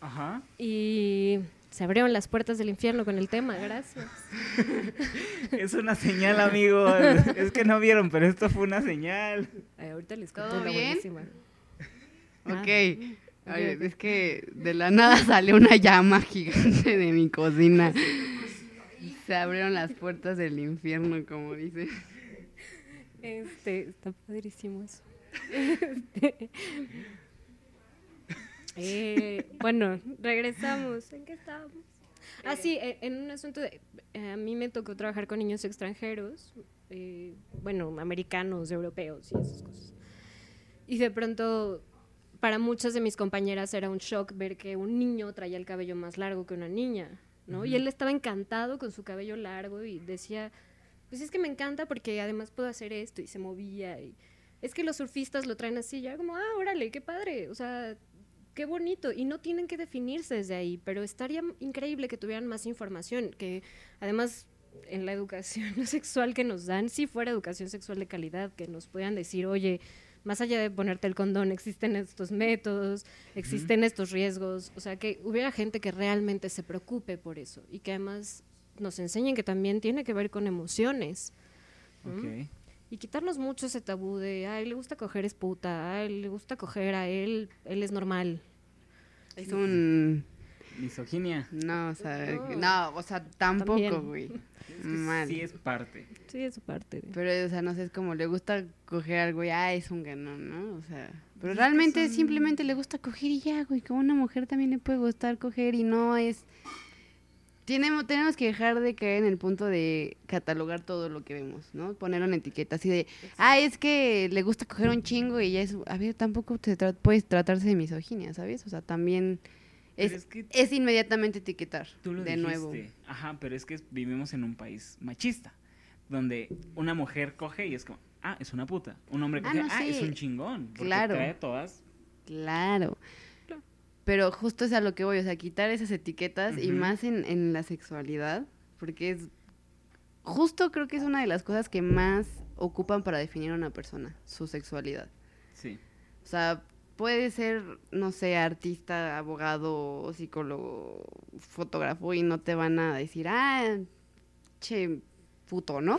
Ajá. y se abrieron las puertas del infierno con el tema, gracias. Es una señal, amigos. es que no vieron, pero esto fue una señal. Ay, ahorita les ¿Todo cuento una bien? buenísima. Ah. Ok. Oye, ok. es que de la nada salió una llama gigante de mi cocina. Se abrieron las puertas del infierno, como dice. Este, está padrísimo eso. Este, eh, bueno, regresamos. ¿En qué estábamos? Ah, sí, eh, en un asunto de... eh, a mí me tocó trabajar con niños extranjeros, eh, bueno, americanos, europeos y esas cosas. Y de pronto, para muchas de mis compañeras era un shock ver que un niño traía el cabello más largo que una niña, ¿no? Y él estaba encantado con su cabello largo y decía, pues es que me encanta porque además puedo hacer esto y se movía y es que los surfistas lo traen así, ya como, ah, órale, qué padre, o sea, qué bonito y no tienen que definirse desde ahí, pero estaría increíble que tuvieran más información, que además en la educación sexual que nos dan, si fuera educación sexual de calidad, que nos puedan decir, oye, más allá de ponerte el condón, existen estos métodos, existen estos riesgos, o sea, que hubiera gente que realmente se preocupe por eso y que además nos enseñen que también tiene que ver con emociones. Y quitarnos mucho ese tabú de, ay, le gusta coger es puta, ay, le gusta coger a él, él es normal. Es un... Misoginia. No, o sea, No. no, o sea, tampoco, güey. Es que sí es parte. Sí, es parte. de- Pero, o sea, no sé, es como le gusta coger al güey, ah, es un ganón, ¿no? O sea, pero realmente simplemente le gusta coger y ya, güey, como una mujer también le puede gustar coger y no es... Tenemos, tenemos que dejar de caer en el punto de catalogar todo lo que vemos, ¿no? Ponerlo en etiqueta, así de, ah, es que le gusta coger un chingo y ya es, a ver, tampoco te tra- puedes tratarse de misoginia, ¿sabes? O sea, también es, es que es inmediatamente etiquetar, Tú lo de dijiste. nuevo. Ajá, pero es que vivimos en un país machista, donde una mujer coge y es como, ah, es una puta. Un hombre Ah, coge, no, ah, es un chingón. Porque Claro. trae todas. Claro. Claro. Pero justo es a lo que voy, o sea, quitar esas etiquetas y más en, en la sexualidad, porque es justo creo que es una de las cosas que más ocupan para definir a una persona, su sexualidad. Sí. O sea, puede ser, no sé, artista, abogado, psicólogo, fotógrafo y no te van a decir, ah, che, puto, ¿no?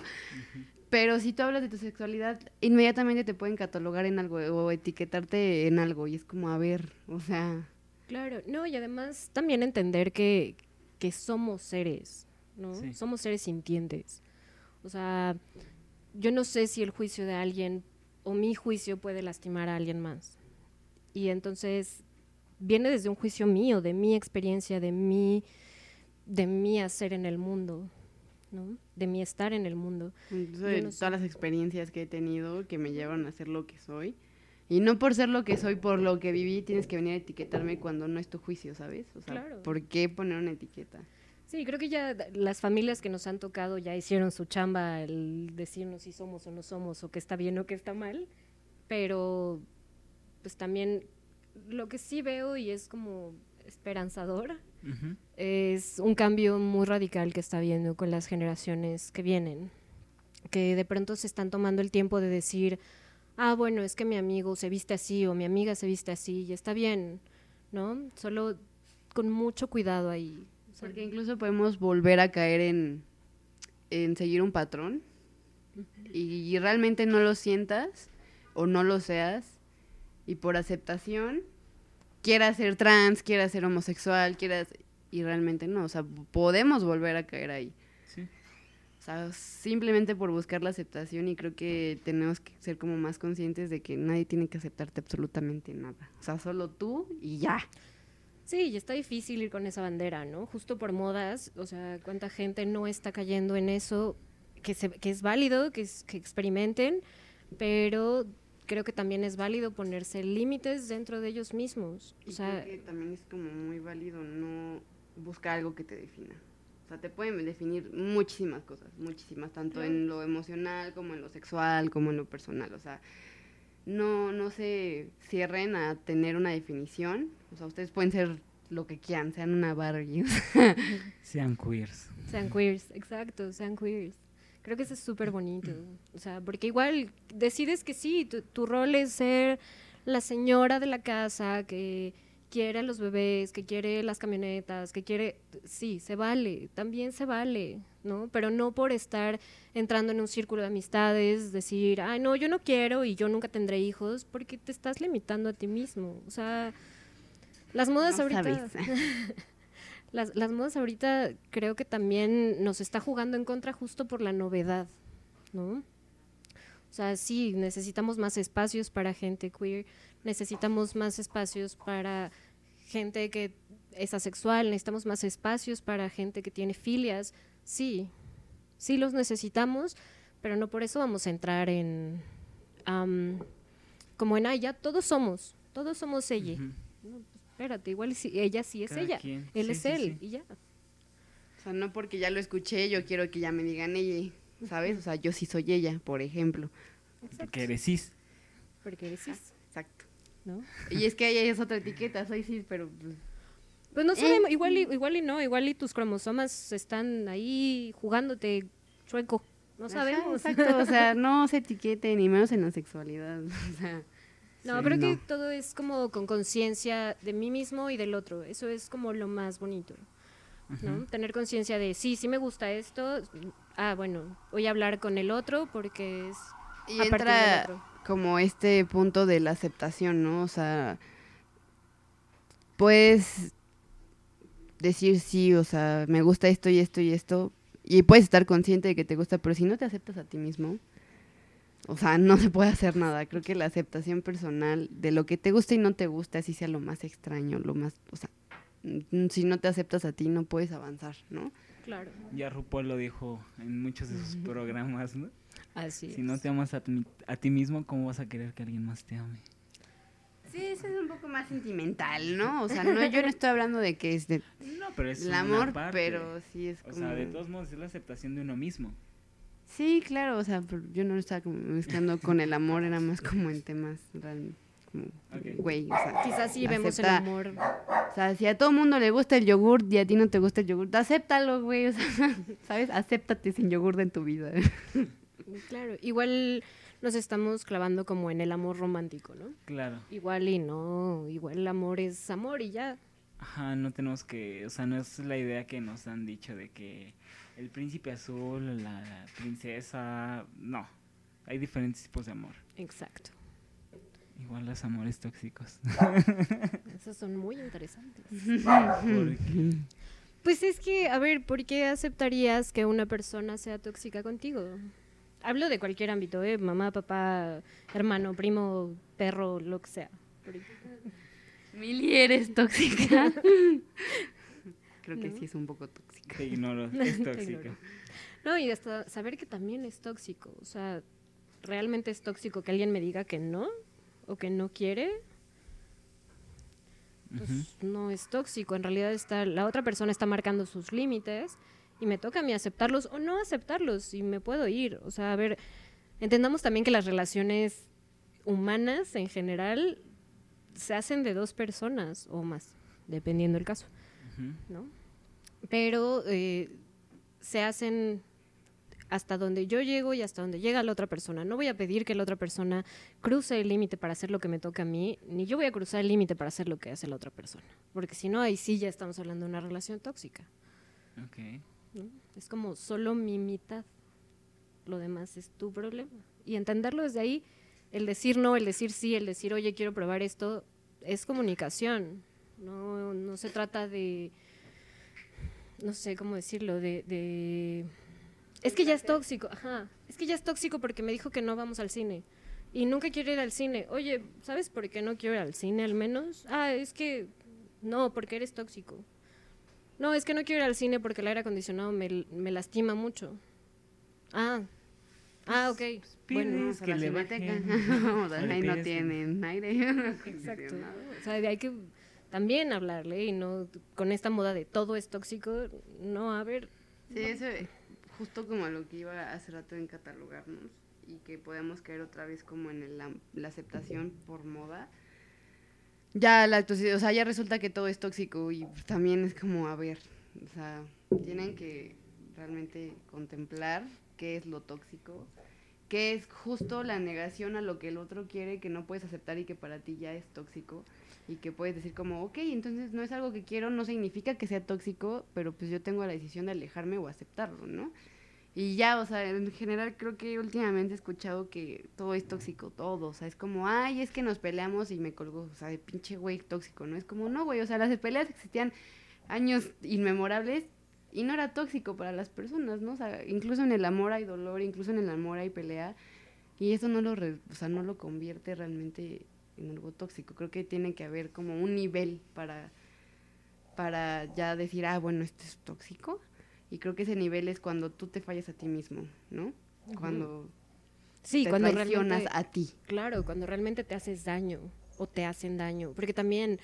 Pero si tú hablas de tu sexualidad, inmediatamente te pueden catalogar en algo o etiquetarte en algo y es como, a ver, o sea, Claro, no, y además también entender que, que somos seres, ¿no? Sí. Somos seres sintientes. O sea, yo no sé si el juicio de alguien o mi juicio puede lastimar a alguien más. Y entonces viene desde un juicio mío, de mi experiencia, de mi, de mi hacer en el mundo, ¿no? De mi estar en el mundo. sé. todas las experiencias que he tenido que me llevaron a ser lo que soy. Y no por ser lo que soy, por lo que viví, tienes que venir a etiquetarme cuando no es tu juicio, ¿sabes? O sea, Claro. ¿por qué poner una etiqueta? Sí, creo que ya las familias que nos han tocado ya hicieron su chamba el decirnos si somos o no somos o que está bien o que está mal, pero pues también lo que sí veo y es como esperanzador es un cambio muy radical que está viendo con las generaciones que vienen, que de pronto se están tomando el tiempo de decir, ah, bueno, es que mi amigo se viste así o mi amiga se viste así y está bien, ¿no? Solo con mucho cuidado ahí. O sea, Porque incluso podemos volver a caer en, en seguir un patrón y, realmente no lo sientas o no lo seas y por aceptación quieras ser trans, quieras ser homosexual, quieras y realmente no, o sea, podemos volver a caer ahí. Sí. O sea, simplemente por buscar la aceptación y creo que tenemos que ser como más conscientes de que nadie tiene que aceptarte absolutamente nada. O sea, solo tú y ya. Sí, y está difícil ir con esa bandera, ¿no? Justo por modas, o sea, cuánta gente no está cayendo en eso, que, se, que es válido, que, es- que experimenten, pero creo que también es válido ponerse límites dentro de ellos mismos. O Y sea, creo que también es como muy válido no buscar algo que te defina. O sea, te pueden definir muchísimas cosas, muchísimas, tanto Claro. en lo emocional como en lo sexual, como en lo personal. O sea, no, no se cierren a tener una definición. O sea, ustedes pueden ser lo que quieran, sean una Barbie. Sean queers. sean queers, exacto, sean queers. Creo que eso es súper bonito. O sea, porque igual decides que sí, tu, tu rol es ser la señora de la casa que quiere a los bebés, que quiere las camionetas, que quiere... Sí, se vale, también se vale, ¿no? Pero no por estar entrando en un círculo de amistades, decir, ay, no, yo no quiero y yo nunca tendré hijos, porque te estás limitando a ti mismo. O sea, las modas No ahorita... Las, las modas ahorita creo que también nos está jugando en contra justo por la novedad, ¿no? O sea, sí, necesitamos más espacios para gente queer, necesitamos más espacios para gente que es asexual, necesitamos más espacios para gente que tiene filias, sí, sí los necesitamos, pero no por eso vamos a entrar en, como en, ah, ya todos somos, todos somos ella. Espérate, igual si- ella sí es Cada ella, quien. él Sí, es sí, él, sí. y ya. O sea, no porque ya lo escuché, yo quiero que ya me digan ella, ¿sabes? O sea, yo sí soy ella, por ejemplo. Porque eres cis. Porque eres cis, Exacto. ¿no? Y es que ella es otra etiqueta, soy cis, pero pues, Pues no Eh, sabemos, igual y, igual y no, igual y tus cromosomas están ahí jugándote chueco, no Ajá, sabemos. exacto, o sea, no se etiqueten, ni menos en la sexualidad. O sea, No, Sí, creo que todo es como con conciencia de mí mismo y del otro. Eso es como lo más bonito. ¿no? Tener conciencia de, sí, sí me gusta esto, ah, bueno, voy a hablar con el otro porque es Y a del otro. como este punto de la aceptación, ¿no? O sea, puedes decir sí, o sea, me gusta esto y esto y esto, y puedes estar consciente de que te gusta, pero si no te aceptas a ti mismo, o sea, no se puede hacer nada. Creo que la aceptación personal de lo que te gusta y no te gusta, así sea lo más extraño, lo más, o sea, mm, si no te aceptas a ti, no puedes avanzar, ¿no? Claro, Ya RuPaul lo dijo en muchos de sus programas, ¿no? así Si no te amas a, ti- a ti mismo, ¿cómo vas a querer que alguien más te ame? Sí, eso es un poco más sentimental, ¿no? O sea, no, yo no estoy hablando de que es de No, pero es el amor, parte. pero sí es O como... sea, de todos modos es la aceptación de uno mismo. Sí, claro, o sea, pero yo no lo estaba como mezclando con el amor, era más como en temas real, como, Ok. güey, o sea, Quizás sí vemos el amor. O sea, si a todo mundo le gusta el yogur y a ti no te gusta el yogur, acéptalo, güey, o sea, ¿sabes? Acéptate sin yogur en tu vida. Claro, igual nos estamos clavando como en el amor romántico, ¿no? Claro. Igual y no, igual el amor es amor y ya. Ajá, no tenemos que, o sea, no es la idea que nos han dicho de que el príncipe azul, la princesa, no. Hay diferentes tipos de amor. Exacto. Igual los amores tóxicos. Esos son muy interesantes. Porque- Pues es que, a ver, ¿por qué aceptarías que una persona sea tóxica contigo? Hablo de cualquier ámbito, ¿eh? Mamá, papá, hermano, primo, perro, lo que sea. Mili, eres tóxica. Creo que ¿No? sí es un poco tóxica. Te ignoro, es tóxico. No, y hasta saber que también es tóxico. O sea, ¿realmente es tóxico que alguien me diga que no? ¿O que no quiere? Pues no es tóxico. En realidad está, la otra persona está marcando sus límites y me toca a mí aceptarlos o no aceptarlos y me puedo ir. O sea, a ver, entendamos también que las relaciones humanas en general se hacen de dos personas o más, dependiendo del caso. ¿no? Pero eh, se hacen hasta donde yo llego y hasta donde llega la otra persona. No voy a pedir que la otra persona cruce el límite para hacer lo que me toca a mí, ni yo voy a cruzar el límite para hacer lo que hace la otra persona. Porque si no, ahí sí ya estamos hablando de una relación tóxica. Ok. ¿no? Es como solo mi mitad. Lo demás es tu problema. Y entenderlo desde ahí, el decir no, el decir sí, el decir, oye, quiero probar esto, es comunicación. No, no se trata de, no sé cómo decirlo, de, de... Es que ya es tóxico, ajá. Es que ya es tóxico porque me dijo que no vamos al cine. Y nunca quiero ir al cine. Oye, ¿sabes por qué no quiero ir al cine al menos? Ah, es que no, porque eres tóxico. No, es que no quiero ir al cine porque el aire acondicionado me, me lastima mucho. Ah, ah, ok. Bueno, Pides a que la le cineteca. bajen. No tienen aire. exacto. acondicionado. O sea, hay que también hablarle y no con esta moda de todo es tóxico, no, a ver, Sí, eso es justo como lo que iba hace rato en catalogarnos y que podemos caer otra vez como en el la aceptación por moda. Ya la o sea, ya resulta que todo es tóxico y también es como, a ver, o sea, tienen que realmente contemplar qué es lo tóxico, qué es justo la negación a lo que el otro quiere que no puedes aceptar y que para ti ya es tóxico y que puedes decir como, ok, entonces no es algo que quiero, no significa que sea tóxico, pero pues yo tengo la decisión de alejarme o aceptarlo, ¿no? Y ya, o sea, en general creo que últimamente he escuchado que todo es tóxico, todo, o sea, es como, ay, es que nos peleamos y me colgó, o sea, de pinche güey tóxico, ¿no? Es como, no, güey, o sea, las peleas existían años inmemorables y no era tóxico para las personas, ¿no? O sea, incluso en el amor hay dolor, incluso en el amor hay pelea y eso no lo, re- o sea, no lo convierte realmente en algo tóxico. Creo que tiene que haber como un nivel para, para ya decir, ah, bueno, esto es tóxico. Y creo que ese nivel es cuando tú te fallas a ti mismo, ¿no? Cuando sí, te cuando traicionas a ti. claro, cuando realmente te haces daño o te hacen daño, porque también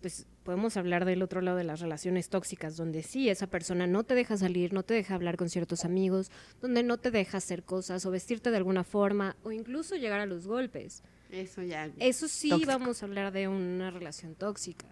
pues podemos hablar del otro lado de las relaciones tóxicas, donde sí, esa persona no te deja salir, no te deja hablar con ciertos amigos, donde no te deja hacer cosas o vestirte de alguna forma o incluso llegar a los golpes. Eso ya. Eso sí Tóxico. vamos a hablar de una relación tóxica.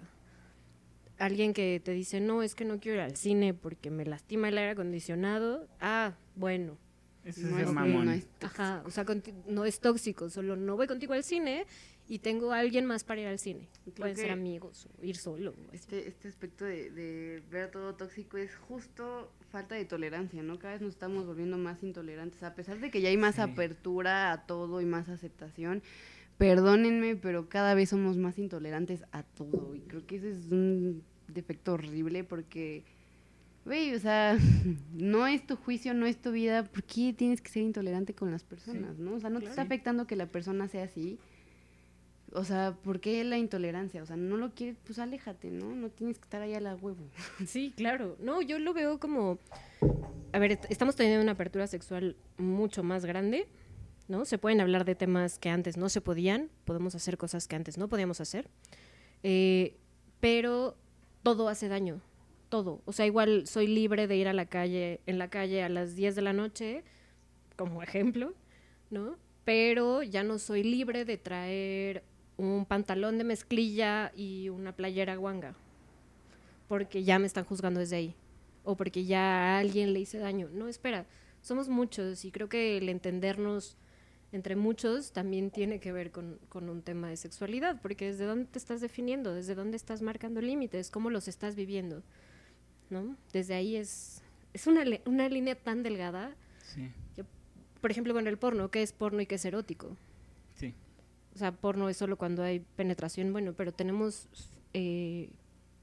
Alguien que te dice, no, es que no quiero ir al cine porque me lastima el aire acondicionado. Ah, bueno. Eso es no es- mamón. no es Ajá, o sea, no es tóxico, solo no voy contigo al cine y tengo a alguien más para ir al cine. Creo Pueden ser amigos o ir solo. o. Este, este aspecto de, de ver todo tóxico es justo falta de tolerancia, ¿no? Cada vez nos estamos volviendo más intolerantes, a pesar de que ya hay más Sí. apertura a todo y más aceptación. Perdónenme, pero cada vez somos más intolerantes a todo. Y creo que ese es un defecto horrible porque, güey, o sea, no es tu juicio, no es tu vida. ¿Por qué tienes que ser intolerante con las personas, no? O sea, no te está afectando que la persona sea así. O sea, ¿por qué la intolerancia? O sea, no lo quieres, pues aléjate, ¿no? No tienes que estar ahí a la huevo. Sí, claro. No, yo lo veo como. A ver, est- estamos teniendo una apertura sexual mucho más grande, ¿no? Se pueden hablar de temas que antes no se podían, podemos hacer cosas que antes no podíamos hacer, eh, pero todo hace daño, todo. O sea, igual soy libre de ir a la calle, en la calle a las 10 de la noche, como ejemplo, ¿no? Pero ya no soy libre de traer un pantalón de mezclilla y una playera guanga porque ya me están juzgando desde ahí o porque ya a alguien le hice daño. No, espera, somos muchos y creo que el entendernos entre muchos también tiene que ver con, con un tema de sexualidad, porque desde dónde te estás definiendo, desde dónde estás marcando límites, cómo los estás viviendo, ¿no? Desde ahí es, es una, una línea tan delgada. Sí, Por ejemplo, con el porno, ¿qué es porno y qué es erótico? sí. O sea, porno es solo cuando hay penetración, bueno, pero tenemos, eh,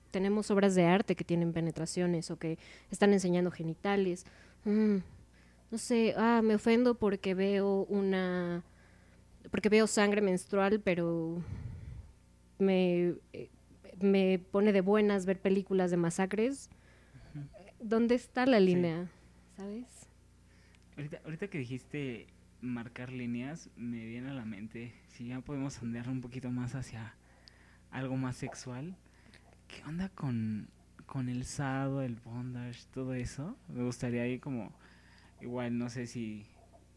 tenemos obras de arte que tienen penetraciones o que están enseñando genitales. Mm, no sé, ah, me ofendo porque veo una, porque veo sangre menstrual, pero me, eh, me pone de buenas ver películas de masacres. ¿Dónde está la línea? ¿Sabes? Ahorita, ahorita que dijiste marcar líneas, me viene a la mente, si ya podemos andar un poquito más hacia algo más sexual, ¿qué onda con, con el sado, el bondage, todo eso? Me gustaría ahí como, igual, no sé si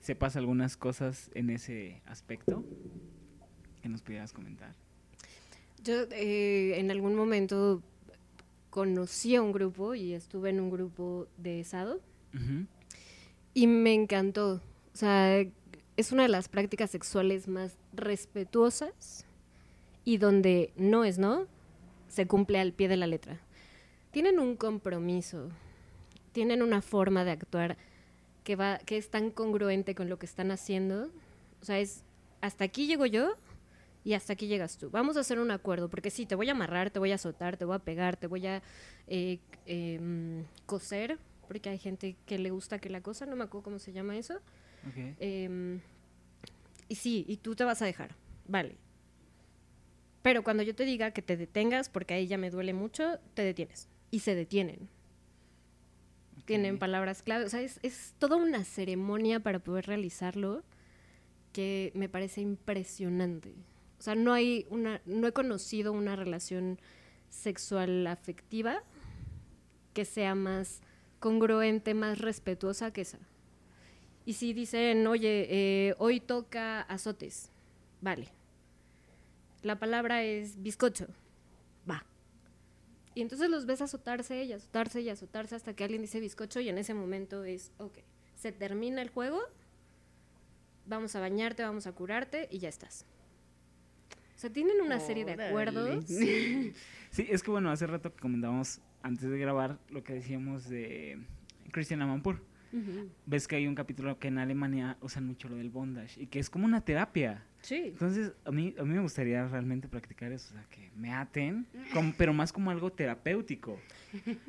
sepas algunas cosas en ese aspecto que nos pudieras comentar. Yo eh, en algún momento conocí a un grupo y estuve en un grupo de Sado y me encantó. O sea, es una de las prácticas sexuales más respetuosas y donde no es no, se cumple al pie de la letra. Tienen un compromiso, tienen una forma de actuar que, va, que es tan congruente con lo que están haciendo. O sea, es hasta aquí llego yo y hasta aquí llegas tú. Vamos a hacer un acuerdo, porque sí, te voy a amarrar, te voy a azotar, te voy a pegar, te voy a eh, eh, mm, coser, porque hay gente que le gusta que la cosa, no me acuerdo cómo se llama eso. ok. Em, y sí, y tú te vas a dejar, vale. Pero cuando yo te diga que te detengas, porque ahí ya me duele mucho, te detienes. Y se detienen. Tienen palabras clave. O sea, es, es toda una ceremonia para poder realizarlo que me parece impresionante. O sea, no hay una, no he conocido una relación sexual afectiva que sea más congruente, más respetuosa que esa. Y si dicen, oye, eh, hoy toca azotes, vale. La palabra es bizcocho. Y entonces los ves azotarse y azotarse y azotarse hasta que alguien dice bizcocho y en ese momento es, ok, se termina el juego, vamos a bañarte, vamos a curarte y ya estás. O sea, tienen una serie de Órale. acuerdos. Sí, es que bueno, hace rato que comentábamos antes de grabar lo que decíamos de Christian Amanpour. Ujú. Ves que hay un capítulo que en Alemania usan mucho lo del bondage y que es como una terapia. Sí. Entonces, a mí, a mí me gustaría realmente practicar eso, o sea, que me aten, como- pero más como algo terapéutico.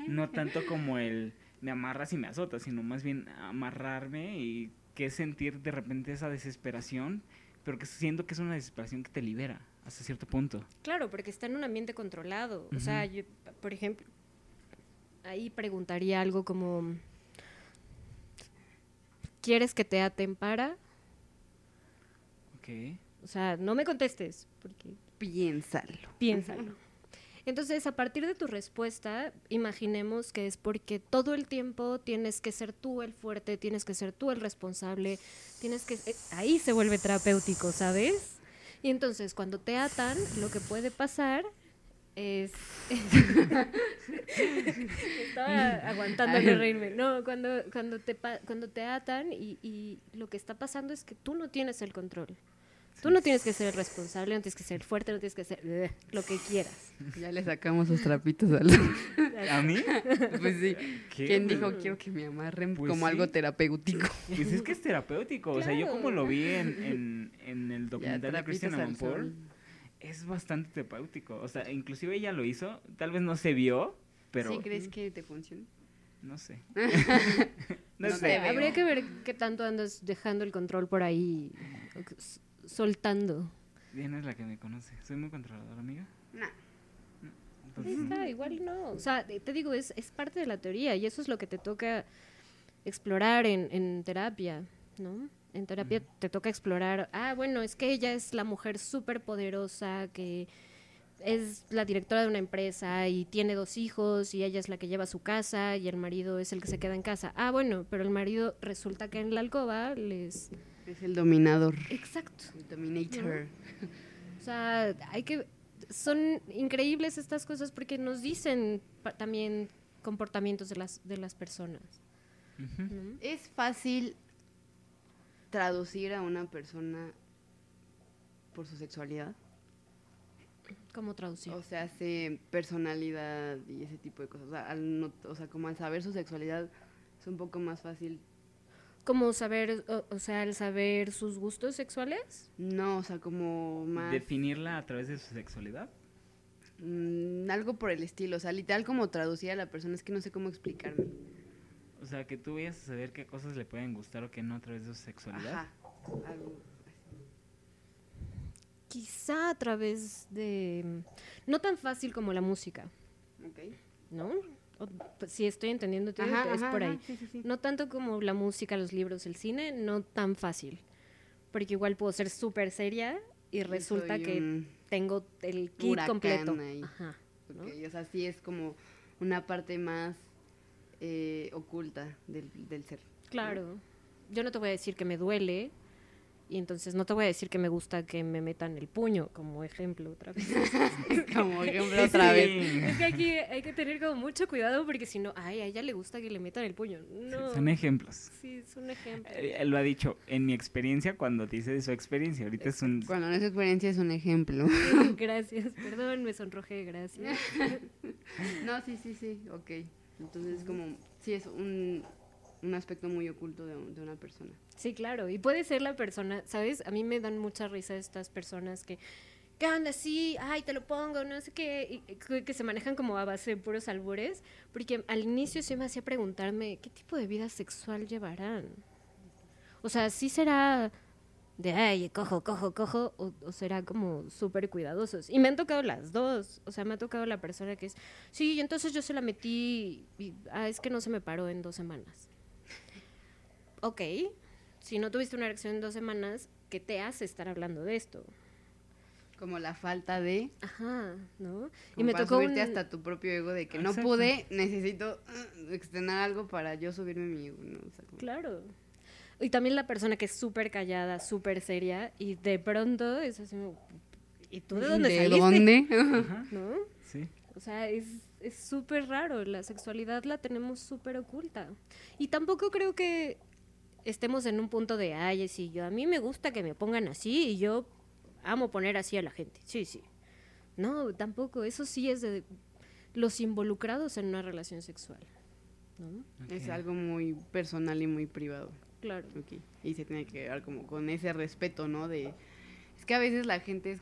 No tanto como el me amarras y me azotas, sino más bien amarrarme y que sentir de repente esa desesperación, pero que siento que es una desesperación que te libera hasta cierto punto. Claro, porque está en un ambiente controlado. O sea, yo, por ejemplo, ahí preguntaría algo como, ¿quieres que te aten para? Ok. O sea, no me contestes, porque Piénsalo. piénsalo. Entonces, a partir de tu respuesta, imaginemos que es porque todo el tiempo tienes que ser tú el fuerte, tienes que ser tú el responsable, tienes que... eh, Ahí se vuelve terapéutico, ¿sabes? Y entonces, cuando te atan, lo que puede pasar es... Estaba aguantando no reírme. No, cuando, cuando, te, pa- cuando te atan y, y lo que está pasando es que tú no tienes el control. Tú no tienes que ser responsable, no tienes que ser fuerte, no tienes que ser eh, lo que quieras. Ya le sacamos sus trapitos al... ¿A mí? pues sí. ¿Qué? ¿Quién dijo quiero que me amarren Pues como sí. algo terapéutico? Pues es que es terapéutico. O sea, yo como lo vi en, en, en el Ya, documental de Amanpour, sol. es bastante terapéutico. O sea, inclusive ella lo hizo. Tal vez no se vio, pero ¿Sí crees que te funciona? no sé. No sé. Habría que ver qué tanto andas dejando el control por ahí, soltando. Diana es la que me conoce. Soy muy controladora, amiga. No. Entonces, está, igual no. O sea, te te digo, es, es parte de la teoría y eso es lo que te toca explorar en, en terapia, ¿no? En terapia te toca explorar, ah, bueno, es que ella es la mujer súper poderosa que es la directora de una empresa y tiene dos hijos y ella es la que lleva su casa y el marido es el que se queda en casa. Ah, bueno, pero el marido resulta que en la alcoba les... Es el dominador. Exacto. El dominator. O sea, hay que... Son increíbles estas cosas porque nos dicen también comportamientos de las, de las personas. Es fácil traducir a una persona por su sexualidad. ¿Cómo traducir? O sea, hace personalidad y ese tipo de cosas. O sea, al no- o sea, como al saber su sexualidad es un poco más fácil. Como saber, o, o sea, el saber sus gustos sexuales. No, o sea, como más... Definirla a través de su sexualidad. mm, algo por el estilo. O sea, literal como traducir a la persona. Es que no sé cómo explicarme. O sea, que tú vayas a saber qué cosas le pueden gustar o qué no a través de su sexualidad. Ajá. Algo. Quizá a través de... No tan fácil como la música, Ok. ¿no? Pues, si estoy entendiendo, es Ajá, ajá, por ajá, ahí. sí, sí. No tanto como la música, los libros, el cine, no tan fácil. Porque igual puedo ser súper seria y resulta que tengo el kit completo. ahí. Ajá. ¿no? Ok, O sea, sí es como una parte más eh, oculta del, del ser. Claro. Yo no te voy a decir que me duele y entonces no te voy a decir que me gusta que me metan el puño como ejemplo otra vez. Como ejemplo otra vez. Sí. es que aquí hay que tener como mucho cuidado porque si no, ay, a ella le gusta que le metan el puño. No. Son ejemplos. Sí, es un ejemplo. Eh, lo ha dicho en mi experiencia cuando te dice de su experiencia. Ahorita es un... Cuando no es experiencia es un ejemplo. gracias, perdón, me sonrojé, gracias. No, sí, sí, sí, ok. Entonces, como, sí, es un, un aspecto muy oculto de, un- de una persona. Sí, claro, y puede ser la persona, ¿sabes? A mí me dan mucha risa estas personas que, ¿qué onda? Sí, ay, te lo pongo, no sé qué, y que, se manejan como a base de puros albures, porque al inicio sí me hacía preguntarme, ¿qué tipo de vida sexual llevarán? O sea, ¿sí será de, ay, cojo, cojo, cojo, o, será como súper cuidadosos? Y me han tocado las dos, o sea, me ha tocado la persona que es, sí, entonces yo se la metí, y, ah, es que no se me paró en dos semanas. Ok, si no tuviste una erección en dos semanas, ¿qué te hace estar hablando de esto? Como la falta de... Ajá, ¿no? Y me para tocó subirte un- hasta tu propio ego de que no pude, necesito uh, externar algo para yo subirme mi ego, ¿no? O sea, como- Claro. Y también la persona que es súper callada, súper seria, y de pronto es así, como, ¿y tú de dónde saliste? dónde? Ajá, ¿No? sí. O sea, es es súper raro, la sexualidad la tenemos súper oculta. Y tampoco creo que estemos en un punto de, ay, sí, yo a mí me gusta que me pongan así y yo amo poner así a la gente. Sí, sí. No, tampoco, eso sí es de los involucrados en una relación sexual. ¿No? Es algo muy personal y muy privado. Claro. Y se tiene que dar como con ese respeto, ¿no? De... Es que a veces la gente es,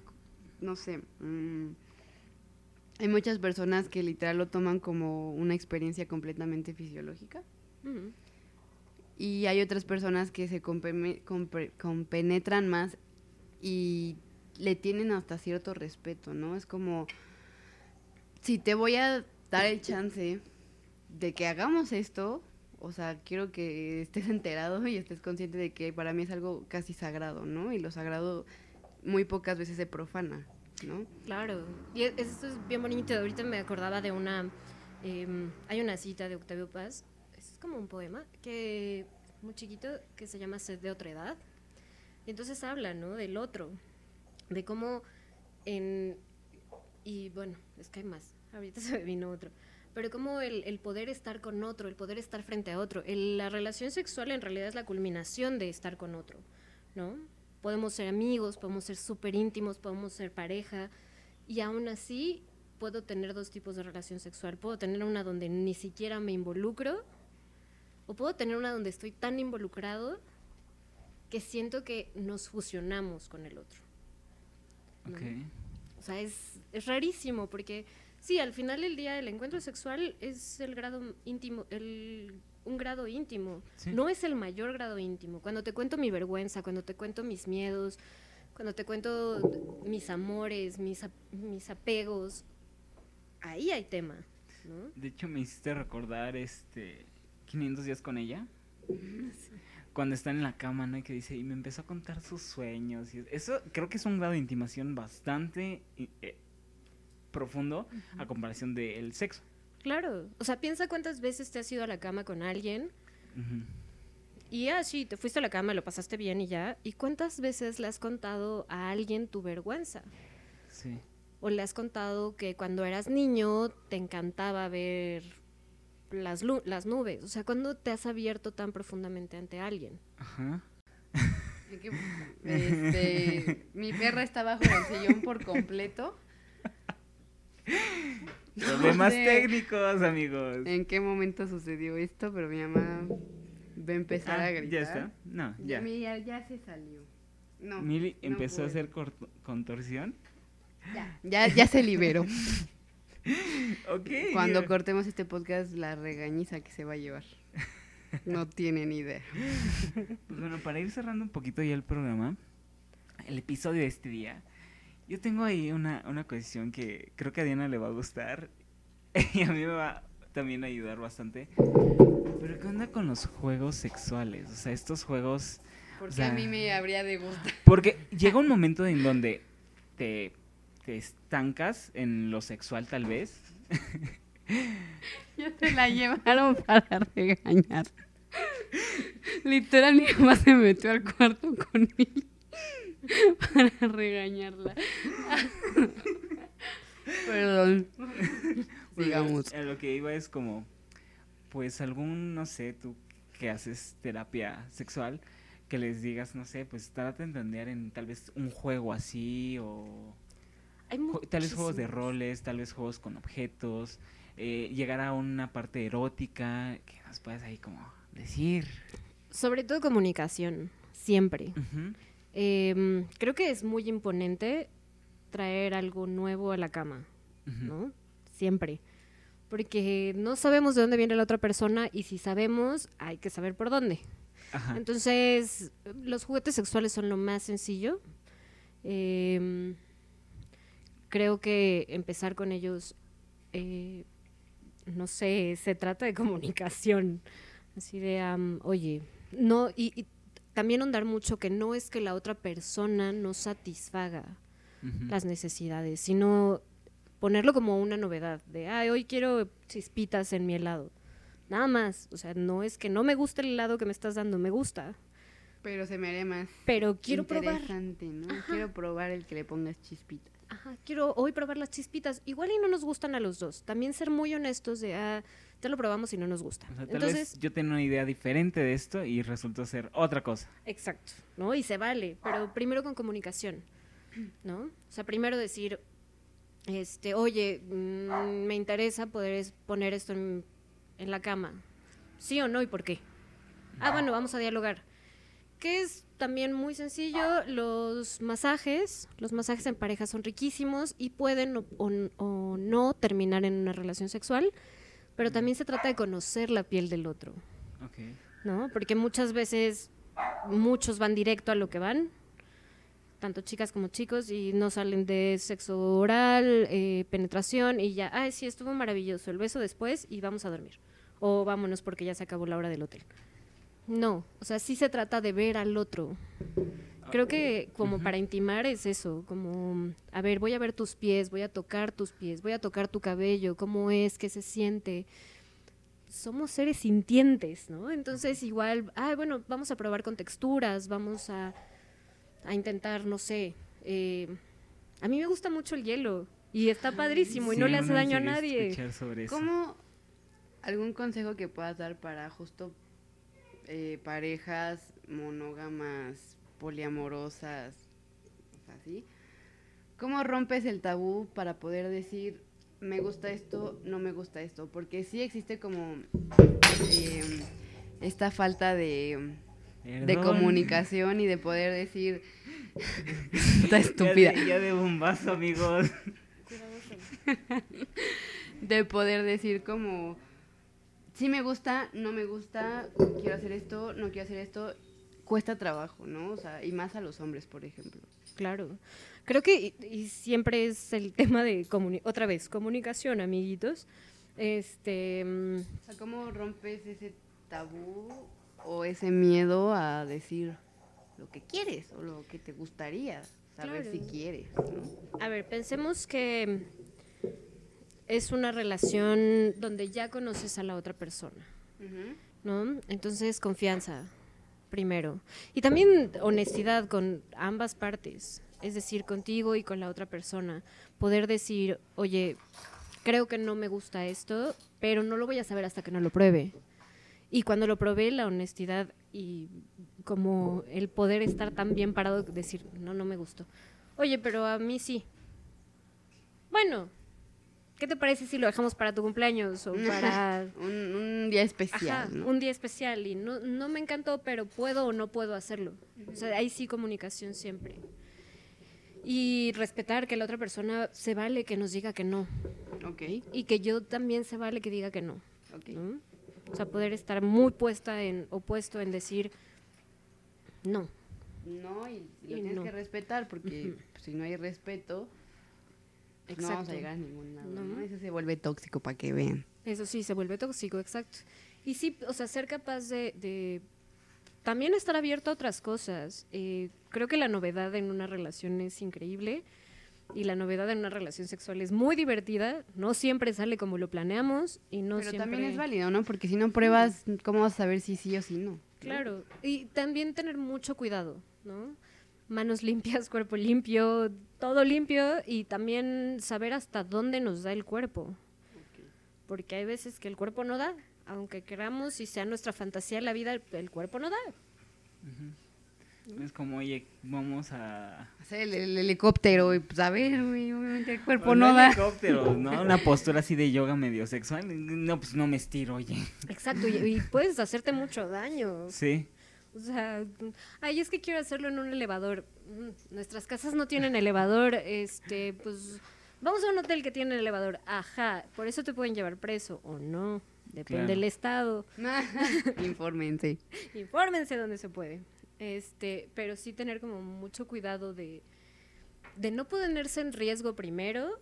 no sé, mm, hay muchas personas que literal lo toman como una experiencia completamente fisiológica. Ujú. Y hay otras personas que se compenetran más y le tienen hasta cierto respeto, ¿no? Es como, si te voy a dar el chance de que hagamos esto, o sea, quiero que estés enterado y estés consciente de que para mí es algo casi sagrado, ¿no? Y lo sagrado muy pocas veces se profana, ¿no? Claro, y e- esto es bien bonito. Ahorita me acordaba de una. em, hay una cita de Octavio Paz, es como un poema, que muy chiquito, que se llama Sed de otra edad. Y entonces habla, ¿no? Del otro, de cómo en. Y bueno, es que hay más, ahorita se me vino otro. Pero como el, el poder estar con otro, el poder estar frente a otro. El- la relación sexual en realidad es la culminación de estar con otro, ¿no? podemos ser amigos, podemos ser súper íntimos, podemos ser pareja, y aún así puedo tener dos tipos de relación sexual. Puedo tener una donde ni siquiera me involucro, o puedo tener una donde estoy tan involucrado que siento que nos fusionamos con el otro. ¿no? Ok. O sea, es, es rarísimo porque sí, al final del día el encuentro sexual es el grado íntimo, el, un grado íntimo. Sí. No es el mayor grado íntimo. Cuando te cuento mi vergüenza, cuando te cuento mis miedos, cuando te cuento mis amores, mis, mis apegos, ahí hay tema, ¿no? De hecho, me hiciste recordar este 500 días con ella. Cuando está en la cama, ¿no? Y que dice, y me empezó a contar sus sueños. Y eso creo que es un grado de intimación bastante i- eh, profundo a comparación del sexo. Claro. O sea, piensa cuántas veces te has ido a la cama con alguien y ah, sí, te fuiste a la cama, lo pasaste bien y ya. ¿Y cuántas veces le has contado a alguien tu vergüenza? Sí. O le has contado que cuando eras niño te encantaba ver las, lu- las nubes. O sea, ¿cuándo te has abierto tan profundamente ante alguien? Ajá. Este, mi perra está bajo el sillón por completo. Problemas sé. técnicos, amigos. ¿En qué momento sucedió esto? Pero mi mamá va a empezar Ah, a gritar. ya está. No, ya. Ya, ya se salió. No. Mili no empezó a hacer contorsión. Ya, ya se liberó. Cuando cortemos este podcast, la regañiza que se va a llevar. No tiene ni idea. Pues bueno, para ir cerrando un poquito ya el programa, el episodio de este día, yo tengo ahí una, una cuestión que creo que a Diana le va a gustar y a mí me va también a ayudar bastante. Pero ¿qué onda con los juegos sexuales? O sea, estos juegos... Porque O sea- a mí me habría de gustar. Porque llega un momento en donde te, te estancas en lo sexual tal vez. Ya se la llevaron para regañar. Literal, mi mamá se metió al cuarto conmigo para regañarla. Perdón. Pues, Sigamos. A lo que iba es como, pues algún, no sé, tú que haces terapia sexual, que les digas, no sé, pues trata de entender en tal vez un juego así o Hay tal vez juegos de roles, tal vez juegos con objetos, eh, llegar a una parte erótica que nos puedas ahí como decir. Sobre todo comunicación, siempre. Em, creo que es muy imponente traer algo nuevo a la cama. ¿no? Siempre. Porque no sabemos de dónde viene la otra persona y si sabemos, hay que saber por dónde. Ajá. Entonces, los juguetes sexuales son lo más sencillo. Em, creo que empezar con ellos, eh, no sé, se trata de comunicación. Así de, am, oye, no, y, y también ahondar mucho que no es que la otra persona no satisfaga las necesidades, sino ponerlo como una novedad, de, ay, hoy quiero chispitas en mi helado. Nada más, o sea, no es que no me gusta el helado que me estás dando, me gusta, Pero se me haría más pero quiero probar. interesante, ¿no? Quiero probar el que le pongas chispitas. Ajá, quiero hoy probar las chispitas. Igual y no nos gustan a los dos. También ser muy honestos de, ah, ya lo probamos y no nos gusta. O sea, tal Entonces, vez yo tenía una idea diferente de esto y resultó ser otra cosa. exacto, ¿no? Y se vale, pero primero con comunicación, ¿no? O sea, primero decir, este, oye, mm, me interesa poder es- poner esto en, en la cama. ¿Sí o no y por qué? Ah, bueno, vamos a dialogar. Que es también muy sencillo, los masajes, los masajes en pareja son riquísimos y pueden o, o- o no terminar en una relación sexual, pero también se trata de conocer la piel del otro. Ok. ¿no? Porque muchas veces muchos van directo a lo que van, tanto chicas como chicos, y no salen de sexo oral, eh, penetración, y ya, ay, sí, estuvo maravilloso, el beso después y vamos a dormir. O vámonos porque ya se acabó la hora del hotel. No, o sea, sí se trata de ver al otro. Creo que como para intimar es eso, como, a ver, voy a ver tus pies, voy a tocar tus pies, voy a tocar tu cabello, cómo es, qué se siente, somos seres sintientes, ¿no? Entonces igual, ah, bueno, vamos a probar con texturas, vamos a, a intentar, no sé, eh, a mí me gusta mucho el hielo y está padrísimo y no le hace daño a nadie. escuchar sobre eso. ¿Cómo algún consejo que puedas dar para justo eh, parejas monógamas poliamorosas, o sea, así. ¿Cómo rompes el tabú para poder decir, me gusta esto, no me gusta esto? Porque sí existe como eh, esta falta de, de comunicación y de poder decir, está Ya estúpida, de, ya de bombazo, amigos. de poder decir como, sí me gusta, no me gusta, quiero hacer esto, no quiero hacer esto, cuesta trabajo, ¿no? O sea, y más a los hombres, por ejemplo. Claro. Creo que y, y siempre es el tema de otra vez comunicación, amiguitos. Este, mm, O sea, ¿cómo rompes ese tabú o ese miedo a decir lo que quieres o lo que te gustaría saber Claro. si quieres, ¿no? a ver, pensemos que es una relación donde ya conoces a la otra persona. ¿no? Entonces, confianza, primero. Y también honestidad con ambas partes, es decir, contigo y con la otra persona. Poder decir, oye, creo que no me gusta esto, pero no lo voy a saber hasta que no lo pruebe. Y cuando lo probé, la honestidad y como el poder estar tan bien parado, decir, no, no me gustó. Oye, pero a mí sí. Bueno, ¿qué te parece si lo dejamos para tu cumpleaños o para Un, un día especial, Ajá, ¿no? un día especial y no, no me encantó, pero puedo o no puedo hacerlo. O sea, ahí sí comunicación siempre. Y respetar que la otra persona se vale que nos diga que no Ok, y que yo también se vale que diga que no. ok. ¿no? O sea, poder estar muy puesta en opuesto en decir no. No, y lo Y tienes que respetar porque Ujú. pues, si no hay respeto, no vamos a llegar a ningún lado, No. ¿no? Eso se vuelve tóxico para que vean. Eso sí, se vuelve tóxico, exacto. Y sí, o sea, ser capaz de, de también estar abierto a otras cosas. Eh, creo que la novedad en una relación es increíble y la novedad en una relación sexual es muy divertida. No siempre sale como lo planeamos y no Pero siempre... también es válido, ¿no? Porque si no pruebas, ¿cómo vas a saber si sí o si no? Claro, y también tener mucho cuidado, ¿no? Manos limpias, cuerpo limpio, todo limpio y también saber hasta dónde nos da el cuerpo. Porque hay veces que el cuerpo no da, aunque queramos y sea nuestra fantasía la vida, el, el cuerpo no da. Es como, oye, vamos a... Hacer el, el helicóptero y pues a ver, güey, obviamente el cuerpo Pues no da. helicóptero, ¿no? Una postura así de yoga medio sexual. No, pues no me estiro, oye. Exacto, y, y puedes hacerte mucho daño. Sí. O sea, ay, es que quiero hacerlo en un elevador. Nuestras casas no tienen elevador, este, pues vamos a un hotel que tiene elevador. Ajá, por eso te pueden llevar preso o no, depende Claro. del estado. Infórmense. Infórmense donde se puede. Este, pero sí tener como mucho cuidado de de no ponerse en riesgo primero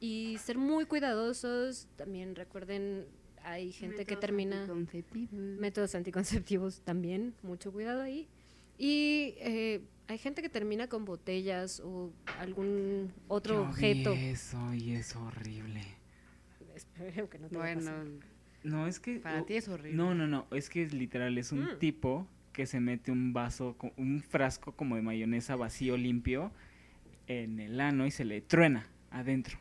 y ser muy cuidadosos. También recuerden, hay gente que termina anticonceptivos. métodos anticonceptivos también, mucho cuidado ahí. Y eh, hay gente que termina con botellas o algún otro Yo vi objeto. eso y es horrible. Espero que no te Bueno. No, es que... para o- ti es horrible. No, no, no. Es que es literal, es un Mm. tipo que se mete un vaso, un frasco como de mayonesa vacío, limpio, en el ano y se le truena adentro.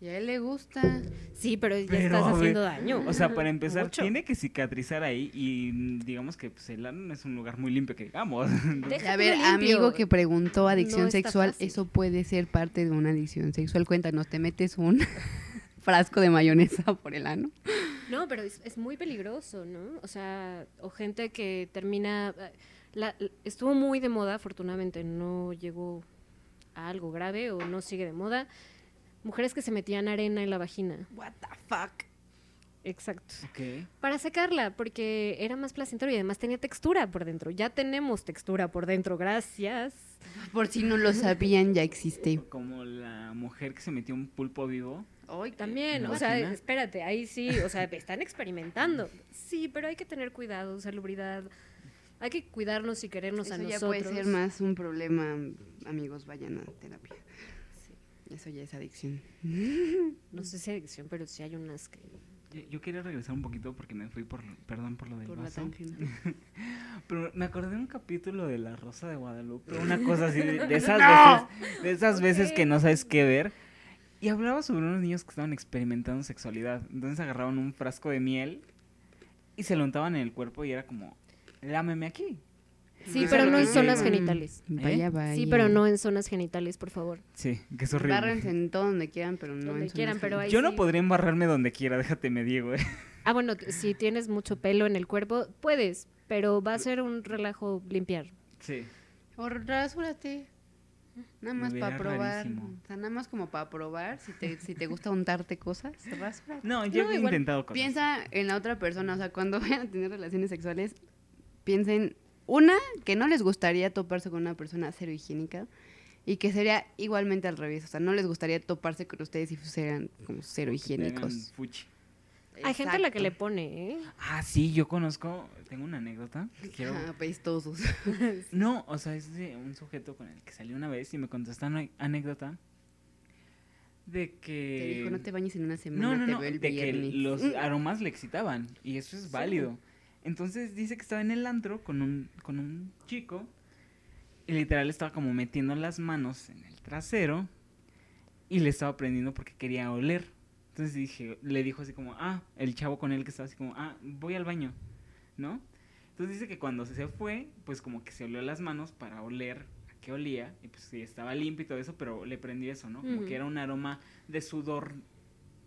Y a él le gusta. Sí, pero ya Pero, estás haciendo daño. O sea, para empezar, Mucho. tiene que cicatrizar ahí y digamos que pues, el ano no es un lugar muy limpio que digamos. A ver, limpio. amigo que preguntó adicción No sexual, fácil. eso puede ser parte de una adicción sexual. Cuéntanos, ¿te metes un frasco de mayonesa por el ano? No, pero es, es muy peligroso, ¿no? O sea, o gente que termina... eh, la- estuvo muy de moda, afortunadamente no llegó a algo grave o no sigue de moda. Mujeres que se metían arena en la vagina. What the fuck? Exacto. Para secarla, porque era más placentero y además tenía textura por dentro. Ya tenemos textura por dentro, gracias. Por si no lo sabían, ya existe. Como la mujer que se metió un pulpo vivo. Ay, También, ¿La o sea, espérate, ahí sí, o sea, están experimentando. Sí, pero hay que tener cuidado, salubridad. Hay que cuidarnos y querernos Eso a ya nosotros. puede ser más un problema, amigos, vayan a terapia. Eso ya es adicción. No sé si adicción, pero sí hay unas que... Yo, yo quería regresar un poquito porque me fui por, perdón por lo del Por la vaso. tangente. Pero me acordé de un capítulo de La Rosa de Guadalupe, una cosa así, de, de esas veces, de esas veces que no sabes qué ver. Y hablaba sobre unos niños que estaban experimentando sexualidad. Entonces agarraban un frasco de miel y se lo untaban en el cuerpo y era como, lámeme aquí. Sí, pero no en zonas genitales. Vaya, ¿Eh? vaya. Sí, pero no en zonas genitales, por favor. Sí, que es horrible. Bárrense en todo donde quieran, pero no Donde en quieran, zonas pero ahí Yo no sí. podría embarrarme donde quiera, déjate me digo, eh. Ah, bueno, si tienes mucho pelo en el cuerpo, puedes, pero va a ser un relajo limpiar. Sí. O rasúrate. Nada más para probar. rarísimo. O sea, nada más como para probar. Si te, si te gusta untarte cosas, rasúrate. No, yo No, he igual intentado cosas. Piensa en la otra persona. O sea, cuando vayan a tener relaciones sexuales, piensen, una, que no les gustaría toparse con una persona cero higiénica. Y que sería igualmente al revés. O sea, no les gustaría toparse con ustedes si fueran como cero higiénicos. fuchi. Hay gente a la que le pone, ¿eh? Ah, sí, yo conozco, tengo una anécdota. que Quiero... Ajá, apestosos. No, o sea, es de un sujeto con el que salí una vez y me contó esta anécdota de que... Te dijo, no te bañes en una semana, No, no, te no, veo el de que los Mm. aromas le excitaban y eso es válido. Entonces dice que estaba en el antro con un, con un chico y literal estaba como metiendo las manos en el trasero y le estaba prendiendo porque quería oler. Entonces dije, le dijo así como, ah, el chavo con él que estaba así como, ah, voy al baño, ¿no? Entonces dice que cuando se fue, pues como que se olió las manos para oler a qué olía y pues sí, estaba limpio y todo eso, pero le prendió eso, ¿no? Como que era un aroma de sudor,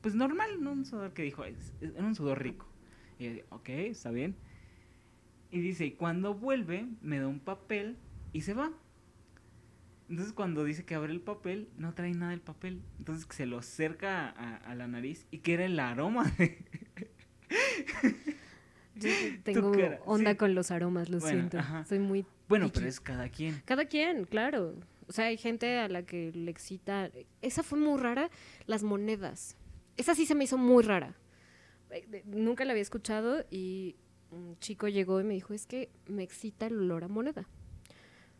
pues normal, no un sudor que dijo, es- es- era un sudor rico. Y yo, ok, está bien. Y dice, y cuando vuelve, me da un papel y se va. Entonces cuando dice que abre el papel, no trae nada el papel. Entonces que se lo acerca a, a la nariz y que era el aroma de... Yo tengo onda sí. con los aromas, lo Bueno, siento. ajá. Soy muy Bueno, pero es cada quien. Cada quien, claro. O sea, hay gente a la que le excita. Esa fue muy rara, las monedas. Esa sí se me hizo muy rara. Eh, Nunca la había escuchado y un chico llegó y me dijo, es que me excita el olor a moneda.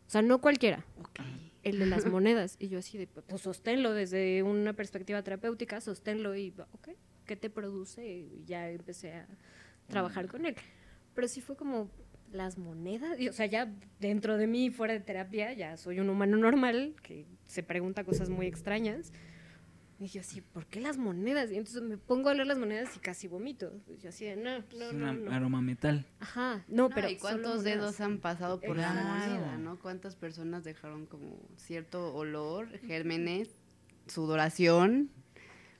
O sea, no cualquiera, el de las monedas. Y yo así de, pues sosténlo desde una perspectiva terapéutica, sosténlo y, ok, ¿qué te produce? Y ya empecé a trabajar con él. Pero sí fue como las monedas, y, o sea, ya dentro de mí, fuera de terapia, ya soy un humano normal que se pregunta cosas muy extrañas. Y yo así, ¿por qué las monedas? Y entonces me pongo a leer las monedas y casi vomito. Y yo así de, no, no, es no, un no. aroma metal. Ajá, no, No, pero ¿Y cuántos dedos han pasado por la moneda, no? ¿Cuántas personas dejaron como cierto olor, gérmenes, sudoración,